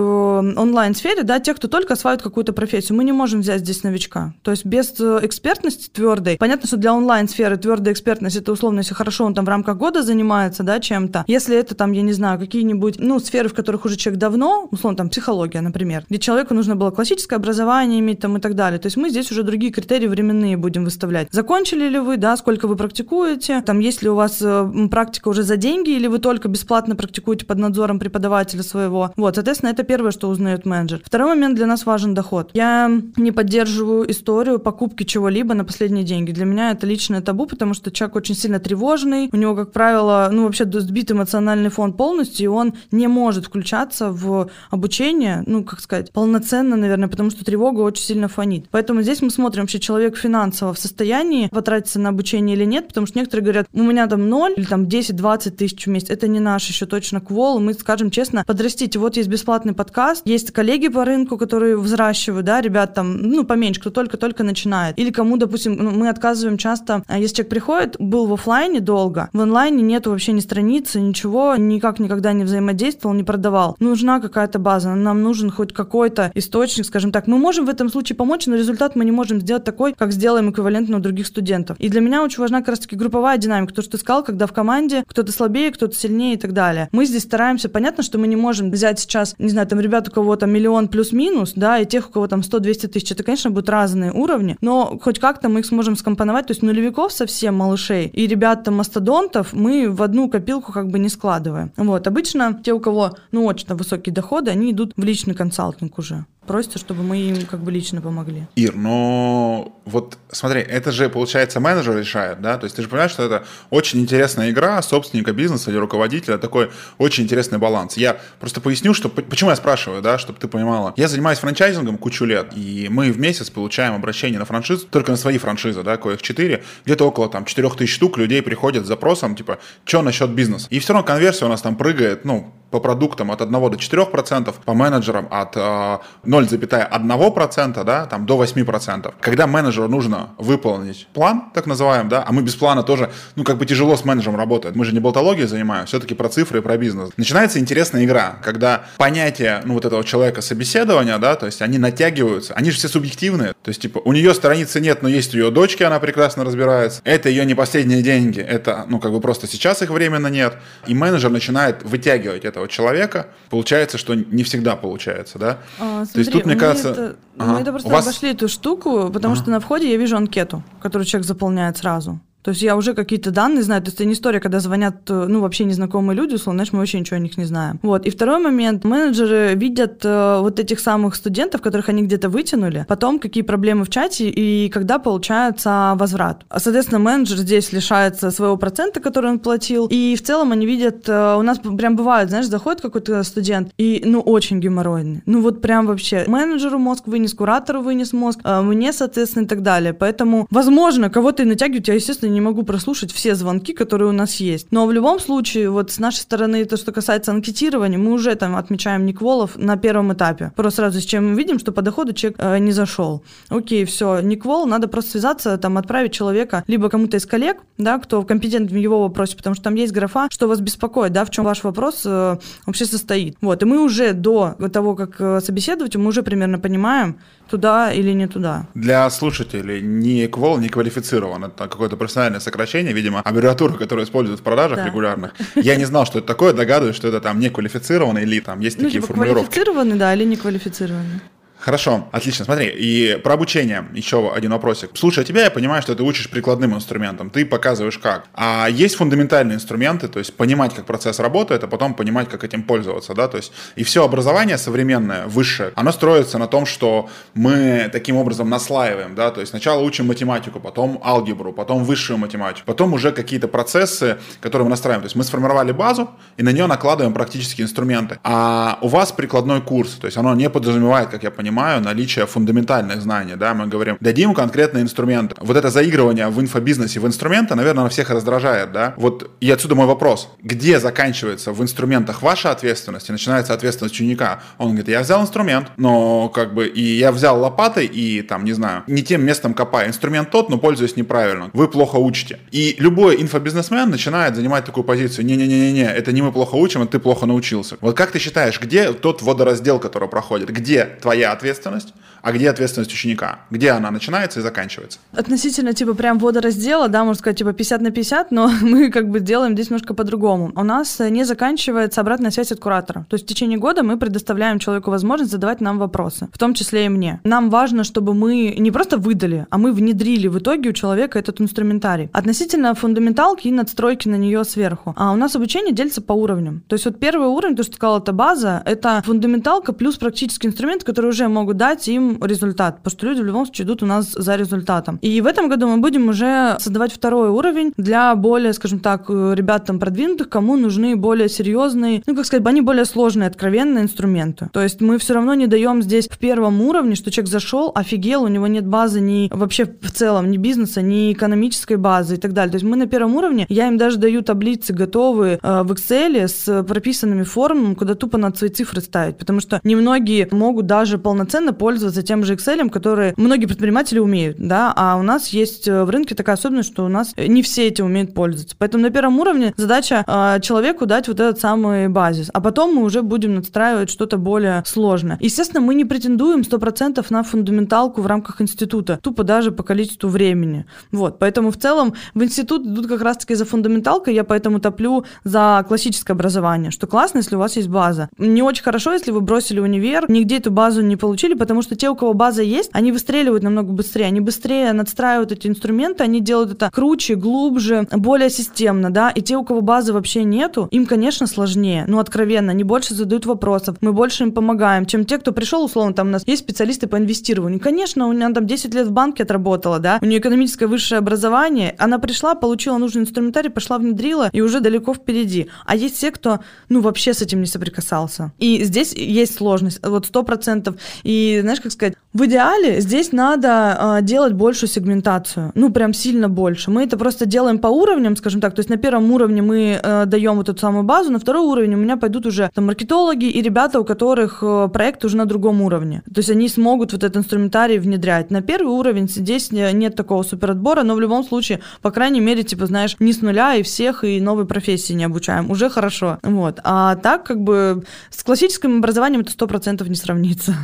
э, онлайн-сфере, да, тех, кто только осваивает какую-то профессию. Мы не можем взять здесь новичка. То есть без э, экспертности твердой. Понятно, что для онлайн-сферы твердая экспертность это условно, если хорошо он там в рамках года занимается, да, чем-то, если это там, я не знаю, какие-нибудь, ну, сферы, в которых уже человек давно, условно, там, психология, например, где человеку нужно было классическое образование иметь там и так далее, то есть мы здесь уже другие критерии временные будем выставлять. Закончили ли вы, да, сколько вы практикуете, там, есть ли у вас э, практика уже за деньги, или вы только бесплатно практикуете под надзором преподавателя своего. Вот, соответственно, это первое, что узнает менеджер. Второй момент для нас важен доход. Я не поддерживаю историю покупки чего-либо на последние деньги. Для меня это личное табу, потому что человек очень сильно тревожный, у него, как правило, ну, вообще сбит эмоциональный фон полностью, и он не может включаться в обучение, ну, как сказать, полноценно, наверное, потому что тревога очень сильно фонит. Поэтому здесь мы смотрим, вообще человек финансово в состоянии потратиться на обучение или нет, потому что некоторые говорят, у меня там 0 или там 10-20 тысяч в месяц, это не наш еще точно квол, мы скажем честно, подрастите, вот есть бесплатный подкаст, есть коллеги по рынку, которые взращивают, да, ребят там, ну, поменьше, кто только-только начинает. Или кому, допустим, ну, мы отказываем часто, а если человек приходит, был в офлайне долго, в онлайне нет вообще ни страницы, ничего, никак никогда не взаимодействовал, не продавал. Нужна какая-то база, нам нужен хоть какой-то источник, скажем так. Мы можем в этом случае помочь, но результат мы не можем сделать такой, как сделаем эквивалентно у других студентов. И для меня очень важна как раз-таки групповая динамика, то, что ты сказал, когда в команде кто-то слабее, кто-то сильнее и так далее. Мы здесь стараемся, понятно, что мы не можем взять сейчас, не знаю, там ребят, у кого там миллион плюс-минус, да, и тех, у кого там 100-200 тысяч, это, конечно, будут разные уровни, но хоть как-то мы их сможем скомпоновать, то есть нулевиков совсем малышей и ребят там мастодонтов мы в одну копилку как бы не складываем. Вот, обычно те, у кого, ну, очень высокие доходы, они идут в личный консалтинг уже просите, чтобы мы им как бы лично помогли. Ир, но вот смотри, это же, получается, менеджер решает, да? То есть ты же понимаешь, что это очень интересная игра собственника бизнеса или руководителя, такой очень интересный баланс. Я просто поясню, что, почему я спрашиваю, да, чтобы ты понимала. Я занимаюсь франчайзингом кучу лет, и мы в месяц получаем обращение на франшизу, только на свои франшизы, да, коих 4, где-то около там 4000 штук людей приходят с запросом, типа, что насчет бизнеса? И все равно конверсия у нас там прыгает, ну, по продуктам от 1 до 4%, по менеджерам от э, 0,1%, да, там, до 8%. Когда менеджеру нужно выполнить план, так называем, да, а мы без плана тоже, ну, как бы тяжело с менеджером работать. Мы же не болтологией занимаемся, все-таки про цифры и про бизнес. Начинается интересная игра, когда понятие, ну, вот этого человека собеседования, да, то есть они натягиваются, они же все субъективные. То есть, типа, у нее страницы нет, но есть у ее дочки, она прекрасно разбирается. Это ее не последние деньги, это, ну, как бы просто сейчас их временно нет. И менеджер начинает вытягивать этого человека. Получается, что не всегда получается, да. А, То есть тут, мне кажется... Это, ага. Мы это просто вас... обошли эту штуку, потому ага. что на входе я вижу анкету, которую человек заполняет сразу. То есть я уже какие-то данные знаю. То есть это не история, когда звонят, э, ну, вообще незнакомые люди, условно, знаешь, мы вообще ничего о них не знаем. Вот. И второй момент. Менеджеры видят э, вот этих самых студентов, которых они где-то вытянули, потом какие проблемы в чате и когда получается возврат. Соответственно, менеджер здесь лишается своего процента, который он платил. И в целом они видят, э, у нас прям бывает, знаешь, заходит какой-то студент и, ну, очень геморройный. Ну, вот прям вообще менеджеру мозг вынес, куратору вынес мозг, э, мне, соответственно, и так далее. Поэтому, возможно, кого-то и натягивать, я, естественно, не могу прослушать все звонки, которые у нас есть. Но в любом случае, вот с нашей стороны, то, что касается анкетирования, мы уже там отмечаем Никволов на первом этапе. Просто сразу с чем мы видим, что по доходу человек э, не зашел. Окей, все, Никвол, надо просто связаться, там, отправить человека либо кому-то из коллег, да, кто компетентен в его вопросе, потому что там есть графа, что вас беспокоит, да, в чем ваш вопрос э, вообще состоит. Вот, и мы уже до того, как э, собеседовать, мы уже примерно понимаем, туда или не туда. Для слушателей не квол не квалифицирован. Это какое-то профессиональное сокращение, видимо, аббревиатура, которую используют в продажах да. регулярных. Я не знал, что это такое, догадываюсь, что это там не квалифицированный или там есть ну, такие типа формулировки. Квалифицированный, да, или не квалифицированный. Хорошо, отлично. Смотри, и про обучение еще один вопросик. Слушая тебя, я понимаю, что ты учишь прикладным инструментам, ты показываешь как. А есть фундаментальные инструменты, то есть понимать, как процесс работает, а потом понимать, как этим пользоваться, да, то есть и все образование современное, высшее, оно строится на том, что мы таким образом наслаиваем, да, то есть сначала учим математику, потом алгебру, потом высшую математику, потом уже какие-то процессы, которые мы настраиваем. То есть мы сформировали базу и на нее накладываем практические инструменты. А у вас прикладной курс, то есть оно не подразумевает, как я понимаю, понимаю, наличие фундаментальных знаний, да, мы говорим, дадим конкретный инструмент. Вот это заигрывание в инфобизнесе в инструменты, наверное, на всех раздражает, да. Вот и отсюда мой вопрос. Где заканчивается в инструментах ваша ответственность и начинается ответственность ученика? Он говорит, я взял инструмент, но как бы и я взял лопатой и там, не знаю, не тем местом копаю. Инструмент тот, но пользуюсь неправильно. Вы плохо учите. И любой инфобизнесмен начинает занимать такую позицию. Не-не-не-не, это не мы плохо учим, а ты плохо научился. Вот как ты считаешь, где тот водораздел, который проходит? Где твоя ответственность ответственность, а где ответственность ученика? Где она начинается и заканчивается? Относительно, типа, прям водораздела, да, можно сказать, типа, 50 на 50, но мы как бы делаем здесь немножко по-другому. У нас не заканчивается обратная связь от куратора. То есть в течение года мы предоставляем человеку возможность задавать нам вопросы, в том числе и мне. Нам важно, чтобы мы не просто выдали, а мы внедрили в итоге у человека этот инструментарий. Относительно фундаменталки и надстройки на нее сверху. А у нас обучение делится по уровням. То есть вот первый уровень, то, что ты сказал, это база, это фундаменталка плюс практический инструмент, который уже могут дать им результат, потому что люди в любом случае идут у нас за результатом. И в этом году мы будем уже создавать второй уровень для более, скажем так, ребят там продвинутых, кому нужны более серьезные, ну, как сказать, они более сложные, откровенные инструменты. То есть мы все равно не даем здесь в первом уровне, что человек зашел, офигел, у него нет базы ни вообще в целом, ни бизнеса, ни экономической базы и так далее. То есть мы на первом уровне, я им даже даю таблицы готовые э, в Excel с прописанными формулами, куда тупо надо свои цифры ставить, потому что немногие могут даже полноценно пользоваться тем же Excel, который многие предприниматели умеют, да, а у нас есть э, в рынке такая особенность, что у нас не все этим умеют пользоваться. Поэтому на первом уровне задача э, человеку дать вот этот самый базис, а потом мы уже будем надстраивать что-то более сложное. Естественно, мы не претендуем 100% на фундаменталку в рамках института, тупо даже по количеству времени. Вот, поэтому в целом в институт идут как раз-таки за фундаменталкой, я поэтому топлю за классическое образование, что классно, если у вас есть база. Не очень хорошо, если вы бросили универ, нигде эту базу не получили, потому что те, у кого база есть, они выстреливают намного быстрее, они быстрее надстраивают эти инструменты, они делают это круче, глубже, более системно, да, и те, у кого базы вообще нету, им, конечно, сложнее, ну, откровенно, они больше задают вопросов, мы больше им помогаем, чем те, кто пришел, условно, там у нас есть специалисты по инвестированию, конечно, у нее там 10 лет в банке отработала, да, у нее экономическое высшее образование, она пришла, получила нужный инструментарий, пошла, внедрила, и уже далеко впереди. А есть те, кто, ну, вообще с этим не соприкасался. И здесь есть сложность, вот сто процентов. И, знаешь, как сказать, в идеале здесь надо э, делать большую сегментацию, ну прям сильно больше. Мы это просто делаем по уровням, скажем так, то есть на первом уровне мы э, даем вот эту самую базу, на второй уровень у меня пойдут уже там маркетологи и ребята, у которых э, проект уже на другом уровне. То есть они смогут вот этот инструментарий внедрять. На первый уровень здесь нет такого суперотбора, но в любом случае, по крайней мере, типа, знаешь, не с нуля и всех, и новой профессии не обучаем. Уже хорошо. Вот. А так, как бы, с классическим образованием это сто процентов не сравнится.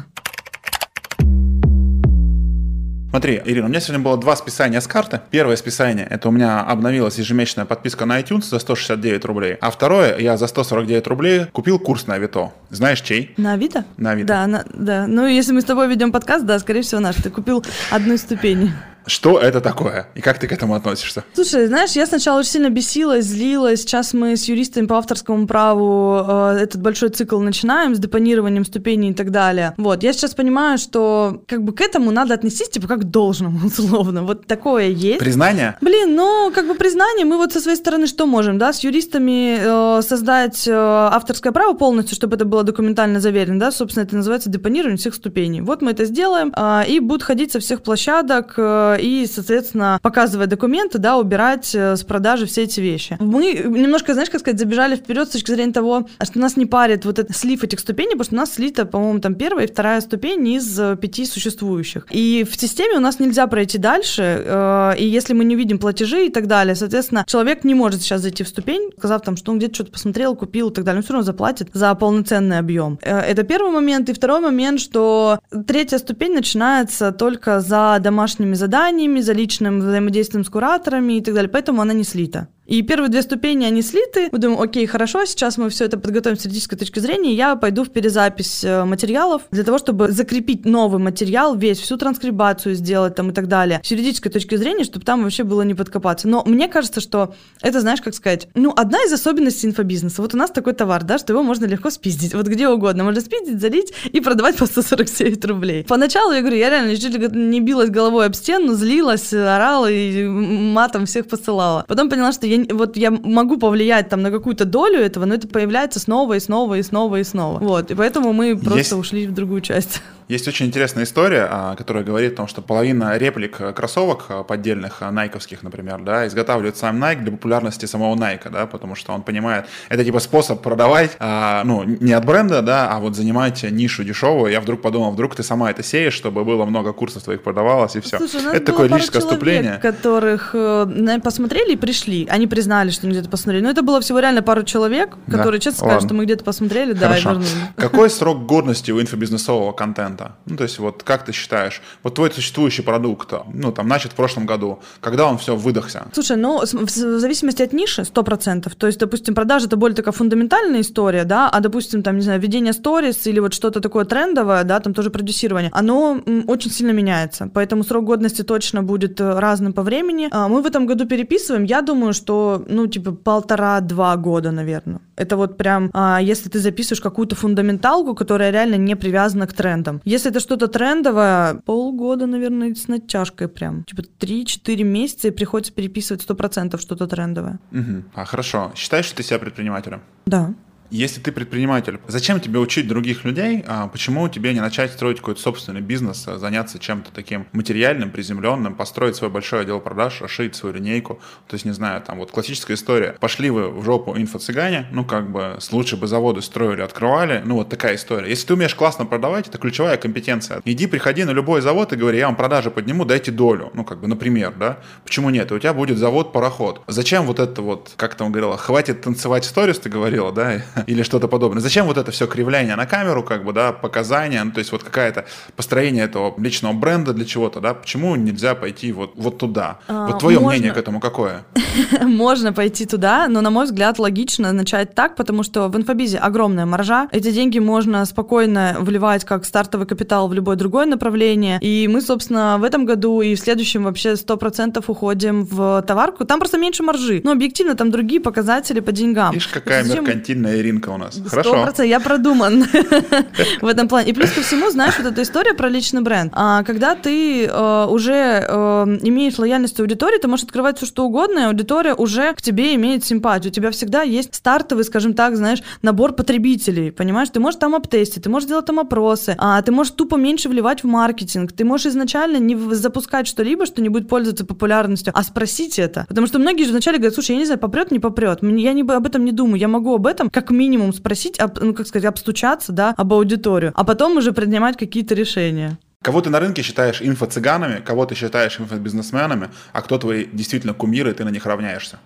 Смотри, Ирина, у меня сегодня было два списания с карты. Первое списание, это у меня обновилась ежемесячная подписка на iTunes за 169 рублей. А второе, я за 149 рублей купил курс на Авито. Знаешь, чей? На Авито? На Авито. Да, на, да. Ну, если мы с тобой ведем подкаст, да, скорее всего, наш. Ты купил одну ступень. Что это такое? И как ты к этому относишься? Слушай, знаешь, я сначала очень сильно бесилась, злилась. Сейчас мы с юристами по авторскому праву э, этот большой цикл начинаем с депонированием ступеней и так далее. Вот, я сейчас понимаю, что как бы к этому надо отнестись типа как к должному, условно. Вот такое есть. Признание? Блин, ну как бы признание, мы вот со своей стороны что можем, да, с юристами э, создать э, авторское право полностью, чтобы это было документально заверено, да, собственно, это называется депонирование всех ступеней. Вот мы это сделаем, э, и будут ходить со всех площадок э, и, соответственно, показывая документы, да, убирать э, с продажи все эти вещи. Мы немножко, знаешь, как сказать, забежали вперед с точки зрения того, что нас не парит вот этот слив этих ступеней, потому что у нас слита, по-моему, там первая и вторая ступень из э, пяти существующих. И в системе у нас нельзя пройти дальше, э, и если мы не видим платежи и так далее, соответственно, человек не может сейчас зайти в ступень, сказав там, что он где-то что-то посмотрел, купил и так далее, он все равно заплатит за полноценный объем. Это первый момент. И второй момент, что третья ступень начинается только за домашними заданиями, за личным взаимодействием с кураторами и так далее. Поэтому она не слита. И первые две ступени, они слиты. Мы думаем, окей, хорошо, сейчас мы все это подготовим с юридической точки зрения, я пойду в перезапись э, материалов для того, чтобы закрепить новый материал, весь, всю транскрибацию сделать там и так далее. С юридической точки зрения, чтобы там вообще было не подкопаться. Но мне кажется, что это, знаешь, как сказать, ну, одна из особенностей инфобизнеса. Вот у нас такой товар, да, что его можно легко спиздить. Вот где угодно. Можно спиздить, залить и продавать по 149 рублей. Поначалу, я говорю, я реально чуть ли не билась головой об стену, злилась, орала и матом всех посылала. Потом поняла, что я вот я могу повлиять там на какую-то долю этого, но это появляется снова и снова и снова и снова. Вот, и поэтому мы просто Есть... ушли в другую часть. Есть очень интересная история, а, которая говорит о том, что половина реплик э, кроссовок э, поддельных, э, найковских, например, да, изготавливает сам Nike для популярности самого Nike, да, потому что он понимает, это типа способ продавать, а, ну, не от бренда, да, а вот занимать нишу дешевую. Я вдруг подумал, вдруг ты сама это сеешь, чтобы было много курсов твоих продавалось, и все. Слушай, это такое лирическое отступление. которых э, посмотрели и пришли. Они признали, что они где-то посмотрели. Но это было всего реально пару человек, которые да? честно скажут, что мы где-то посмотрели, Хорошо. да, и вернули. Какой срок годности у инфобизнесового контента? Контента? Ну, то есть вот как ты считаешь, вот твой существующий продукт, ну, там, начат в прошлом году, когда он все выдохся? Слушай, ну, в зависимости от ниши, 100%. То есть, допустим, продажа — это более такая фундаментальная история, да, а, допустим, там, не знаю, ведение сторис или вот что-то такое трендовое, да, там тоже продюсирование, оно очень сильно меняется. Поэтому срок годности точно будет э, разным по времени. А, мы в этом году переписываем, я думаю, что, ну, типа, полтора-два года, наверное. Это вот прям, а, если ты записываешь какую-то фундаменталку, которая реально не привязана к трендам. Если это что-то трендовое, полгода, наверное, с натяжкой прям. Типа 3-4 месяца и приходится переписывать 100% что-то трендовое. Угу. А, хорошо. Считаешь ты себя предпринимателем? Да. Если ты предприниматель, зачем тебе учить других людей? А почему тебе не начать строить какой-то собственный бизнес, а заняться чем-то таким материальным, приземленным, построить свой большой отдел продаж, расширить свою линейку? То есть, не знаю, там вот классическая история. Пошли вы в жопу инфо-цыгане, ну как бы лучше бы заводы строили, открывали. Ну вот такая история. Если ты умеешь классно продавать, это ключевая компетенция. Иди, приходи на любой завод и говори, я вам продажи подниму, дайте долю. Ну как бы, например, да? Почему нет? И у тебя будет завод-пароход. Зачем вот это вот, как там говорила, хватит танцевать сторис, ты говорила, да? Или что-то подобное. Зачем вот это все кривляние на камеру, как бы, да, показания, ну, то есть вот какая-то построение этого личного бренда для чего-то, да, почему нельзя пойти вот, вот туда? А, вот твое можно... мнение к этому какое? Можно пойти туда, но, на мой взгляд, логично начать так, потому что в инфобизе огромная маржа, эти деньги можно спокойно вливать как стартовый капитал в любое другое направление, и мы, собственно, в этом году и в следующем вообще 100% уходим в товарку, там просто меньше маржи, но объективно там другие показатели по деньгам. Видишь, какая меркантильная ринка у нас. Хорошо. 100%, я продуман в этом плане. И плюс ко всему, знаешь, вот эта история про личный бренд. А, когда ты э, уже э, имеешь лояльность аудитории, ты можешь открывать все, что угодно, и аудитория уже к тебе имеет симпатию. У тебя всегда есть стартовый, скажем так, знаешь, набор потребителей, понимаешь? Ты можешь там обтестить, ты можешь делать там опросы, а ты можешь тупо меньше вливать в маркетинг, ты можешь изначально не запускать что-либо, что не будет пользоваться популярностью, а спросить это. Потому что многие же вначале говорят, слушай, я не знаю, попрет, не попрет. Я не, об этом не думаю. Я могу об этом как минимум спросить, об, ну, как сказать, обстучаться, да, об аудиторию, а потом уже принимать какие-то решения. Кого ты на рынке считаешь инфо-цыганами, кого ты считаешь инфо-бизнесменами, а кто твои действительно кумиры, и ты на них равняешься?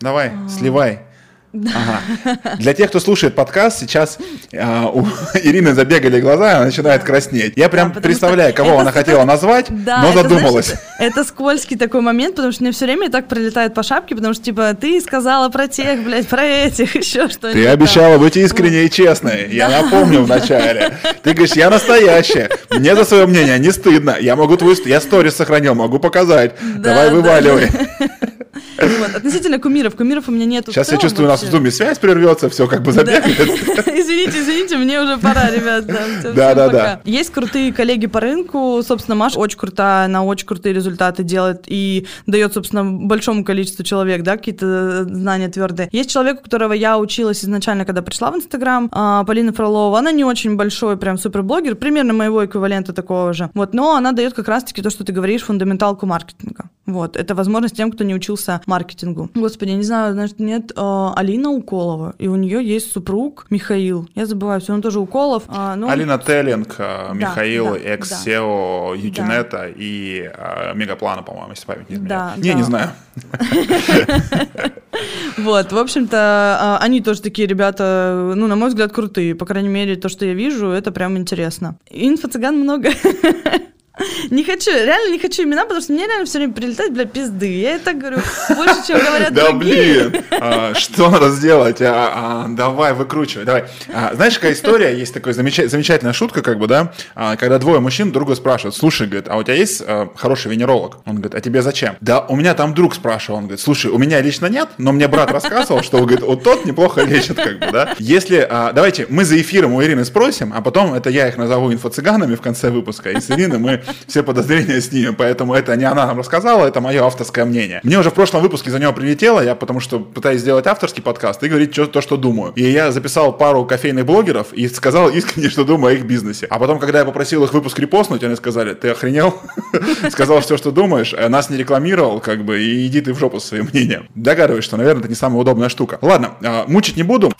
Давай, А-а-а. сливай. Ага. Для тех, кто слушает подкаст, сейчас а, у Ирины забегали глаза, она начинает да. краснеть. Я прям да, представляю, кого она хотела назвать, да, но это, задумалась. Знаешь, это, это скользкий такой момент, потому что мне все время так прилетает по шапке, потому что, типа, ты сказала про тех, блядь, про этих, еще что-нибудь. Ты обещала быть искренней и честной. Я напомню вначале. Ты говоришь, я настоящая. Мне за свое мнение не стыдно. Я могу твой... Я сторис сохранил, могу показать. Давай вываливай. Вот. Относительно кумиров. Кумиров у меня нету. Сейчас я чувствую, вообще. у нас в зуме связь прервется, все как бы забегает. Извините, извините, мне уже пора, ребят. Да, да, да. Есть крутые коллеги по рынку. Собственно, Маша очень крутая, она очень крутые результаты делает и дает, собственно, большому количеству человек, да, какие-то знания твердые. Есть человек, у которого я училась изначально, когда пришла в Инстаграм, а, Полина Фролова. Она не очень большой прям суперблогер, примерно моего эквивалента такого же. Вот, но она дает как раз-таки то, что ты говоришь, фундаменталку маркетинга. Вот, это возможность тем, кто не учился маркетингу. Господи, я не знаю, значит, нет, э, Алина Уколова, и у нее есть супруг Михаил. Я забываю, все, он тоже Уколов. Э, ну... Алина Теллинг, э, Михаил, да, экс-сео да. Юкинета да. и э, Мегаплана, по-моему, если память не изменяет. Да, не, да. не знаю. Вот, в общем-то, а, они тоже такие ребята, ну, на мой взгляд, крутые. По крайней мере, то, что я вижу, это прям интересно. Инфо-цыган много. Не хочу, реально не хочу имена, потому что мне реально все время прилетает, бля, пизды. Я это говорю больше, чем говорят Да блин, а, что надо сделать? А, а, давай, выкручивай, давай. Знаешь, какая история? Есть такая замечательная шутка, как бы, да, когда двое мужчин друга спрашивают, слушай, говорит, а у тебя есть хороший венеролог? Он говорит, а тебе зачем? Да, у меня там друг спрашивал, он говорит, слушай, у меня лично нет, но мне брат рассказывал, что, говорит, вот тот неплохо лечит, как бы, да. Если, давайте, мы за эфиром у Ирины спросим, а потом это я их назову инфо-цыганами в конце выпуска, и с Ириной мы все подозрения снимем, поэтому это не она нам рассказала, это мое авторское мнение. Мне уже в прошлом выпуске за него прилетело, я потому что пытаюсь сделать авторский подкаст и говорить что, то, что думаю. И я записал пару кофейных блогеров и сказал искренне, что думаю о их бизнесе. А потом, когда я попросил их выпуск репостнуть, они сказали, ты охренел? Сказал все, что думаешь, э, нас не рекламировал, как бы, и иди ты в жопу со своим мнением. Догадываюсь, что, наверное, это не самая удобная штука. Ладно, а, мучить не буду.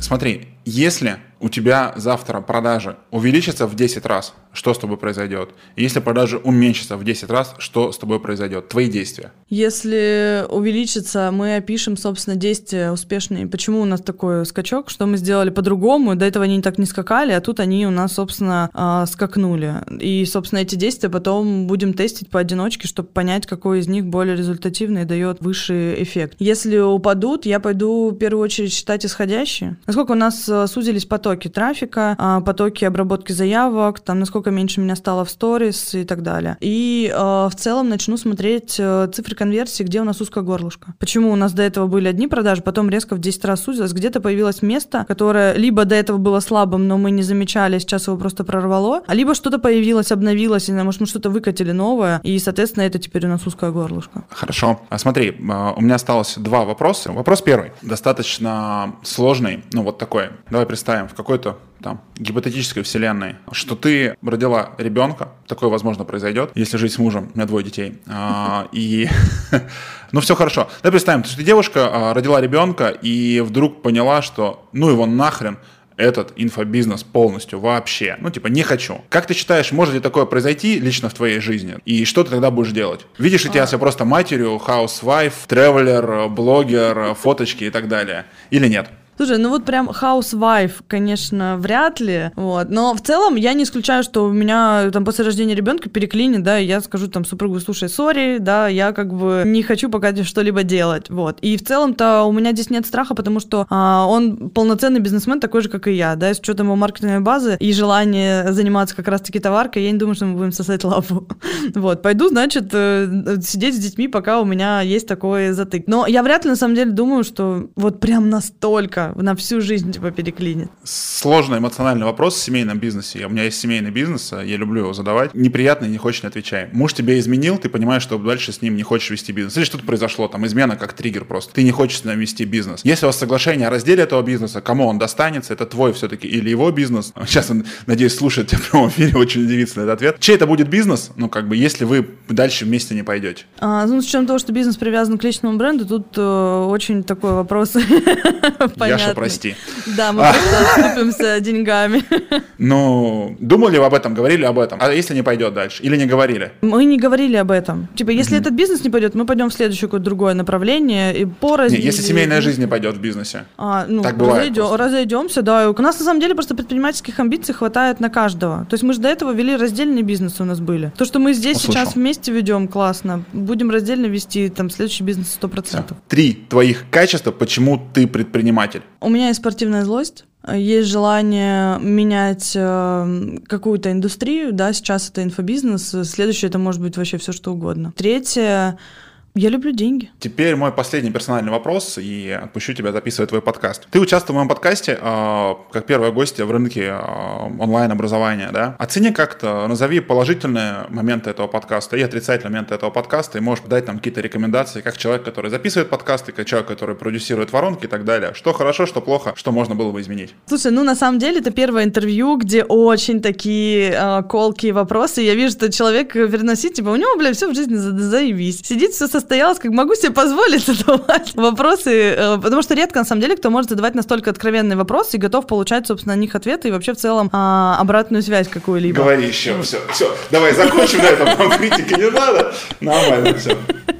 Смотри, если у тебя завтра продажи увеличатся в 10 раз, что с тобой произойдет? Если продажи уменьшатся в 10 раз, что с тобой произойдет? Твои действия. Если увеличится, мы опишем, собственно, действия успешные. Почему у нас такой скачок? Что мы сделали по-другому? До этого они так не скакали, а тут они у нас, собственно, а, скакнули. И, собственно, эти действия потом будем тестить поодиночке, чтобы понять, какой из них более результативный и дает высший эффект. Если упадут, я пойду в первую очередь считать исходящие. Насколько у нас а, сузились потоки трафика, а, потоки обработки заявок, там, насколько меньше меня стало в сторис и так далее. И э, в целом начну смотреть э, цифры конверсии, где у нас узкое горлышко. Почему у нас до этого были одни продажи, потом резко в 10 раз сузилось, где-то появилось место, которое либо до этого было слабым, но мы не замечали, сейчас его просто прорвало, а либо что-то появилось, обновилось, и, может, мы что-то выкатили новое, и, соответственно, это теперь у нас узкое горлышко. Хорошо. А смотри, э, у меня осталось два вопроса. Вопрос первый. Достаточно сложный, ну вот такой. Давай представим, в какой-то там, гипотетической вселенной, что ты родила ребенка, такое, возможно, произойдет, если жить с мужем, у меня двое детей, а, и, ну, все хорошо. Давай представим, что ты девушка, а, родила ребенка, и вдруг поняла, что, ну, его нахрен, этот инфобизнес полностью вообще. Ну, типа, не хочу. Как ты считаешь, может ли такое произойти лично в твоей жизни? И что ты тогда будешь делать? Видишь ли тебя себя просто матерью, housewife, traveler, блогер, фоточки и так далее? Или нет? Слушай, ну вот прям housewife, конечно, вряд ли, вот, но в целом я не исключаю, что у меня там после рождения ребенка переклинит, да, и я скажу там супругу, слушай, сори, да, я как бы не хочу пока что-либо делать, вот. И в целом-то у меня здесь нет страха, потому что а, он полноценный бизнесмен, такой же, как и я, да, с учетом его маркетинговой базы и желания заниматься как раз-таки товаркой, я не думаю, что мы будем сосать лапу. Вот, пойду, значит, э, сидеть с детьми, пока у меня есть такой затык. Но я вряд ли, на самом деле, думаю, что вот прям настолько на всю жизнь типа переклинит. Сложный эмоциональный вопрос в семейном бизнесе. У меня есть семейный бизнес, а я люблю его задавать. Неприятный, не хочешь, не отвечай. Муж тебя изменил, ты понимаешь, что дальше с ним не хочешь вести бизнес. Или что-то произошло, там измена как триггер просто. Ты не хочешь с ним вести бизнес. Если у вас соглашение о разделе этого бизнеса, кому он достанется, это твой все-таки или его бизнес. Сейчас он, надеюсь, слушает тебя в прямом эфире, очень удивится на этот ответ. Чей это будет бизнес? Ну, как бы, если вы дальше вместе не пойдете. А, ну, с учетом того, что бизнес привязан к личному бренду, тут э, очень такой вопрос Яша, прости. Да, мы просто отступимся деньгами. Ну, думали об этом, говорили об этом. А если не пойдет дальше? Или не говорили? Мы не говорили об этом. Типа, если этот бизнес не пойдет, мы пойдем в следующее какое-то другое направление и порознь. Если семейная жизнь не пойдет в бизнесе. А, ну, Так бывает разойдем- разойдемся, да. У нас на самом деле просто предпринимательских амбиций хватает на каждого. То есть мы же до этого вели раздельные бизнесы у нас были. То, что мы здесь Услышал. сейчас вместе ведем, классно. Будем раздельно вести там следующий бизнес 100%. Три твоих качества, почему ты предприниматель. У меня есть спортивная злость. Есть желание менять э, какую-то индустрию, да, сейчас это инфобизнес, следующее это может быть вообще все что угодно. Третье, я люблю деньги. Теперь мой последний персональный вопрос, и отпущу тебя записывать твой подкаст. Ты участвовал в моем подкасте э, как первая гостья в рынке э, онлайн-образования, да? Оцени как-то, назови положительные моменты этого подкаста и отрицательные моменты этого подкаста, и можешь дать нам какие-то рекомендации, как человек, который записывает подкасты, как человек, который продюсирует воронки и так далее. Что хорошо, что плохо, что можно было бы изменить. Слушай, ну на самом деле это первое интервью, где очень такие э, колкие вопросы. Я вижу, что человек переносит, типа, у него, бля, все в жизни за- заебись. Сидит, все состоялось, как могу себе позволить задавать вопросы, э, потому что редко, на самом деле, кто может задавать настолько откровенные вопросы и готов получать, собственно, на них ответы и вообще в целом а, обратную связь какую-либо. Говори еще, все, все. Давай закончим на этом, нам критики не надо. Нормально все.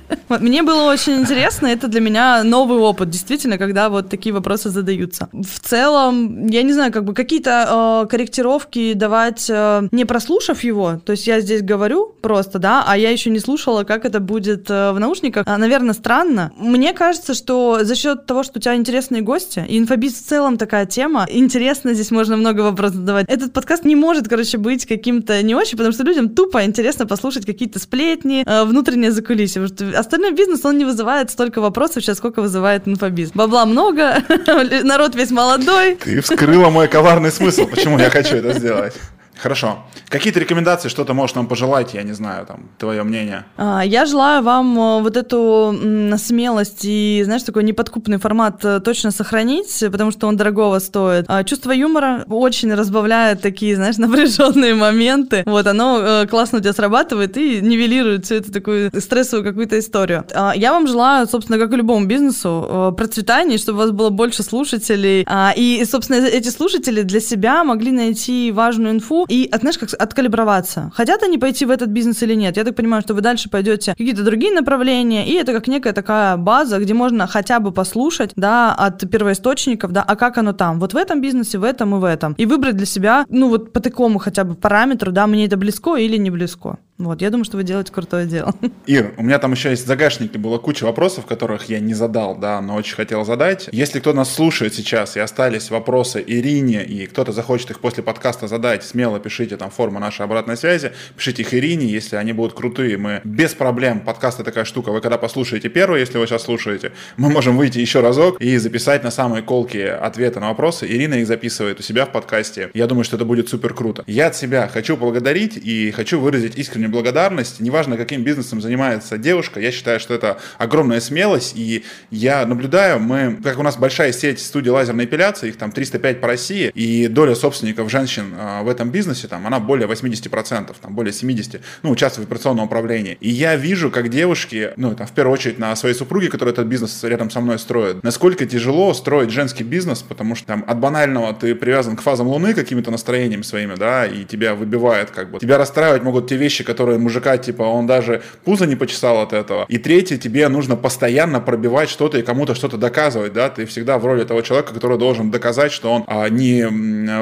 Вот, Мне было очень интересно, это для меня новый опыт, действительно, когда вот такие вопросы задаются. В целом, я не знаю, как бы какие-то э, корректировки давать, э, не прослушав его, то есть я здесь говорю просто, да, а я еще не слушала, как это будет э, в наушниках. А, наверное, странно. Мне кажется, что за счет того, что у тебя интересные гости, и инфобиз в целом такая тема, интересно, здесь можно много вопросов задавать. Этот подкаст не может, короче, быть каким-то не очень, потому что людям тупо интересно послушать какие-то сплетни, э, внутреннее закулисье, потому что остальной бизнес, он не вызывает столько вопросов сейчас, сколько вызывает инфобиз. Бабла много, народ весь молодой. Ты вскрыла мой коварный смысл, почему я хочу это сделать. Хорошо. Какие-то рекомендации, что ты можешь нам пожелать, я не знаю, там, твое мнение. А, Я желаю вам э, вот эту смелость и, знаешь, такой неподкупный формат э, точно сохранить, потому что он дорогого стоит. А Чувство юмора очень разбавляет такие, знаешь, напряженные моменты. Вот, оно э, классно у тебя срабатывает и нивелирует всю эту такую стрессовую какую-то историю. А, Я вам желаю, собственно, как и любому бизнесу, процветания, чтобы у вас было больше слушателей. И, собственно, эти слушатели для себя могли найти важную инфу и, знаешь, как откалиброваться. Хотят они пойти в этот бизнес или нет? Я так понимаю, что вы дальше пойдете какие-то другие направления, и это как некая такая база, где можно хотя бы послушать, да, от первоисточников, да, а как оно там, вот в этом бизнесе, в этом и в этом. И выбрать для себя, ну вот по такому хотя бы параметру, да, мне это близко или не близко. Вот, я думаю, что вы делаете крутое дело. Ир, у меня там еще есть в загашнике была куча вопросов, которых я не задал, да, но очень хотел задать. Если кто нас слушает сейчас и остались вопросы Ирине, и кто-то захочет их после подкаста задать, смело пишите там форму нашей обратной связи, пишите их Ирине, если они будут крутые, мы без проблем, подкаст это такая штука, вы когда послушаете первый, если вы сейчас слушаете, мы можем выйти еще разок и записать на самые колкие ответы на вопросы. Ирина их записывает у себя в подкасте. Я думаю, что это будет супер круто. Я от себя хочу поблагодарить и хочу выразить искреннюю благодарность. Неважно, каким бизнесом занимается девушка, я считаю, что это огромная смелость. И я наблюдаю, мы, как у нас большая сеть студий лазерной эпиляции, их там 305 по России, и доля собственников женщин а, в этом бизнесе, там, она более 80%, там, более 70%, ну, участвует в операционном управлении. И я вижу, как девушки, ну, там, в первую очередь на своей супруге, которая этот бизнес рядом со мной строит, насколько тяжело строить женский бизнес, потому что там от банального ты привязан к фазам Луны какими-то настроениями своими, да, и тебя выбивает как бы. Тебя расстраивать могут те вещи, которые мужика, типа, он даже пузо не почесал от этого. И третье, тебе нужно постоянно пробивать что-то и кому-то что-то доказывать, да, ты всегда в роли того человека, который должен доказать, что он а, не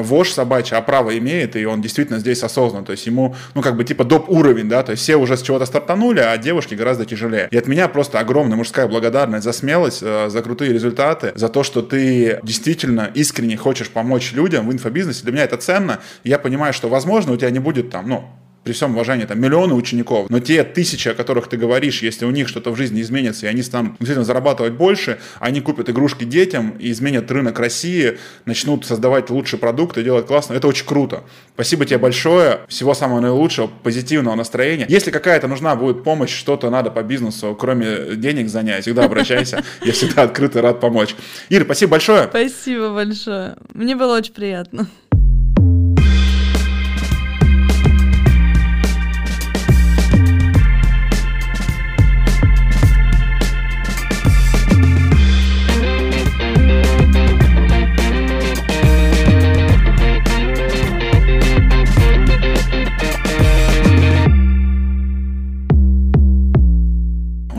вошь собачий, а право имеет, и он действительно здесь осознан, то есть ему, ну, как бы, типа, доп. уровень, да, то есть все уже с чего-то стартанули, а девушки гораздо тяжелее. И от меня просто огромная мужская благодарность за смелость, э, за крутые результаты, за то, что ты действительно искренне хочешь помочь людям в инфобизнесе. Для меня это ценно. Я понимаю, что, возможно, у тебя не будет там, ну, при всем уважении, там миллионы учеников, но те тысячи, о которых ты говоришь, если у них что-то в жизни изменится, и они станут действительно зарабатывать больше, они купят игрушки детям и изменят рынок России, начнут создавать лучшие продукты, делать классно. Это очень круто. Спасибо тебе большое. Всего самого наилучшего, позитивного настроения. Если какая-то нужна будет помощь, что-то надо по бизнесу, кроме денег занять, всегда обращайся. Я всегда открыт и рад помочь. Ира, спасибо большое. Спасибо большое. Мне было очень приятно.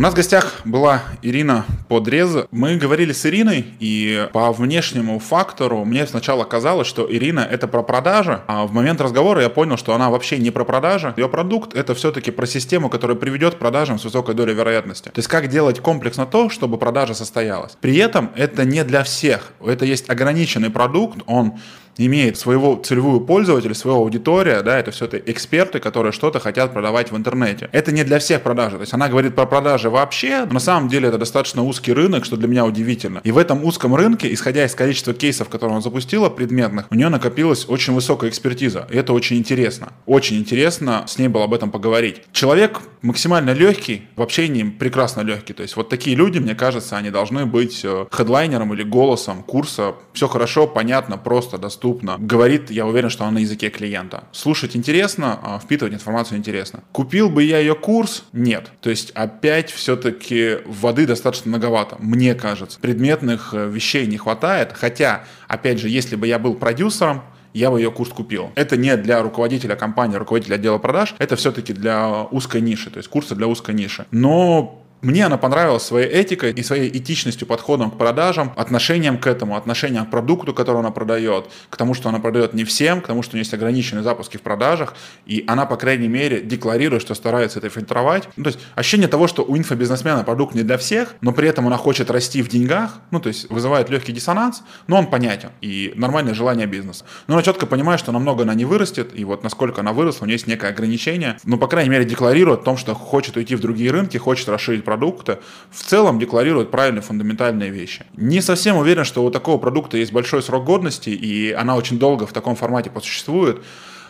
Нас в гостях была Ирина Подреза. Мы говорили с Ириной, и по внешнему фактору мне сначала казалось, что Ирина это про продажи, а в момент разговора я понял, что она вообще не про продажи. Ее продукт это все-таки про систему, которая приведет к продажам с высокой долей вероятности. То есть как делать комплексно то, чтобы продажа состоялась. При этом это не для всех. Это есть ограниченный продукт, он имеет своего целевую пользователя, своего аудитория, да, это все это эксперты, которые что-то хотят продавать в интернете. Это не для всех продажи, то есть она говорит про продажи вообще, но на самом деле это достаточно узкий рынок, что для меня удивительно. И в этом узком рынке, исходя из количества кейсов, которые она запустила, предметных, у нее накопилась очень высокая экспертиза, и это очень интересно. Очень интересно с ней было об этом поговорить. Человек максимально легкий, в общении прекрасно легкий, то есть вот такие люди, мне кажется, они должны быть э, хедлайнером или голосом курса. Все хорошо, понятно, просто, доступно доступно. Говорит, я уверен, что она на языке клиента. Слушать интересно, а впитывать информацию интересно. Купил бы я ее курс? Нет. То есть опять все-таки воды достаточно многовато, мне кажется. Предметных э, вещей не хватает, хотя, опять же, если бы я был продюсером, я бы ее курс купил. Это не для руководителя компании, руководителя отдела продаж, это все-таки для узкой ниши, то есть курсы для узкой ниши. Но мне она понравилась своей этикой и своей этичностью, подходом к продажам, отношением к этому, отношением к продукту, который она продает, к тому, что она продает не всем, к тому, что у нее есть ограниченные запуски в продажах, и она, по крайней мере, декларирует, что старается это фильтровать. Ну, то есть ощущение того, что у инфобизнесмена продукт не для всех, но при этом она хочет расти в деньгах, ну, то есть вызывает легкий диссонанс, но он понятен, и нормальное желание бизнеса. Но она четко понимает, что намного она не вырастет, и вот насколько она выросла, у нее есть некое ограничение, но, по крайней мере, декларирует о том, что хочет уйти в другие рынки, хочет расширить продукта, в целом декларирует правильные фундаментальные вещи. Не совсем уверен, что у такого продукта есть большой срок годности, и она очень долго в таком формате посуществует,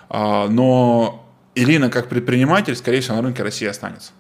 а, но Ирина как предприниматель, скорее всего, на рынке России останется.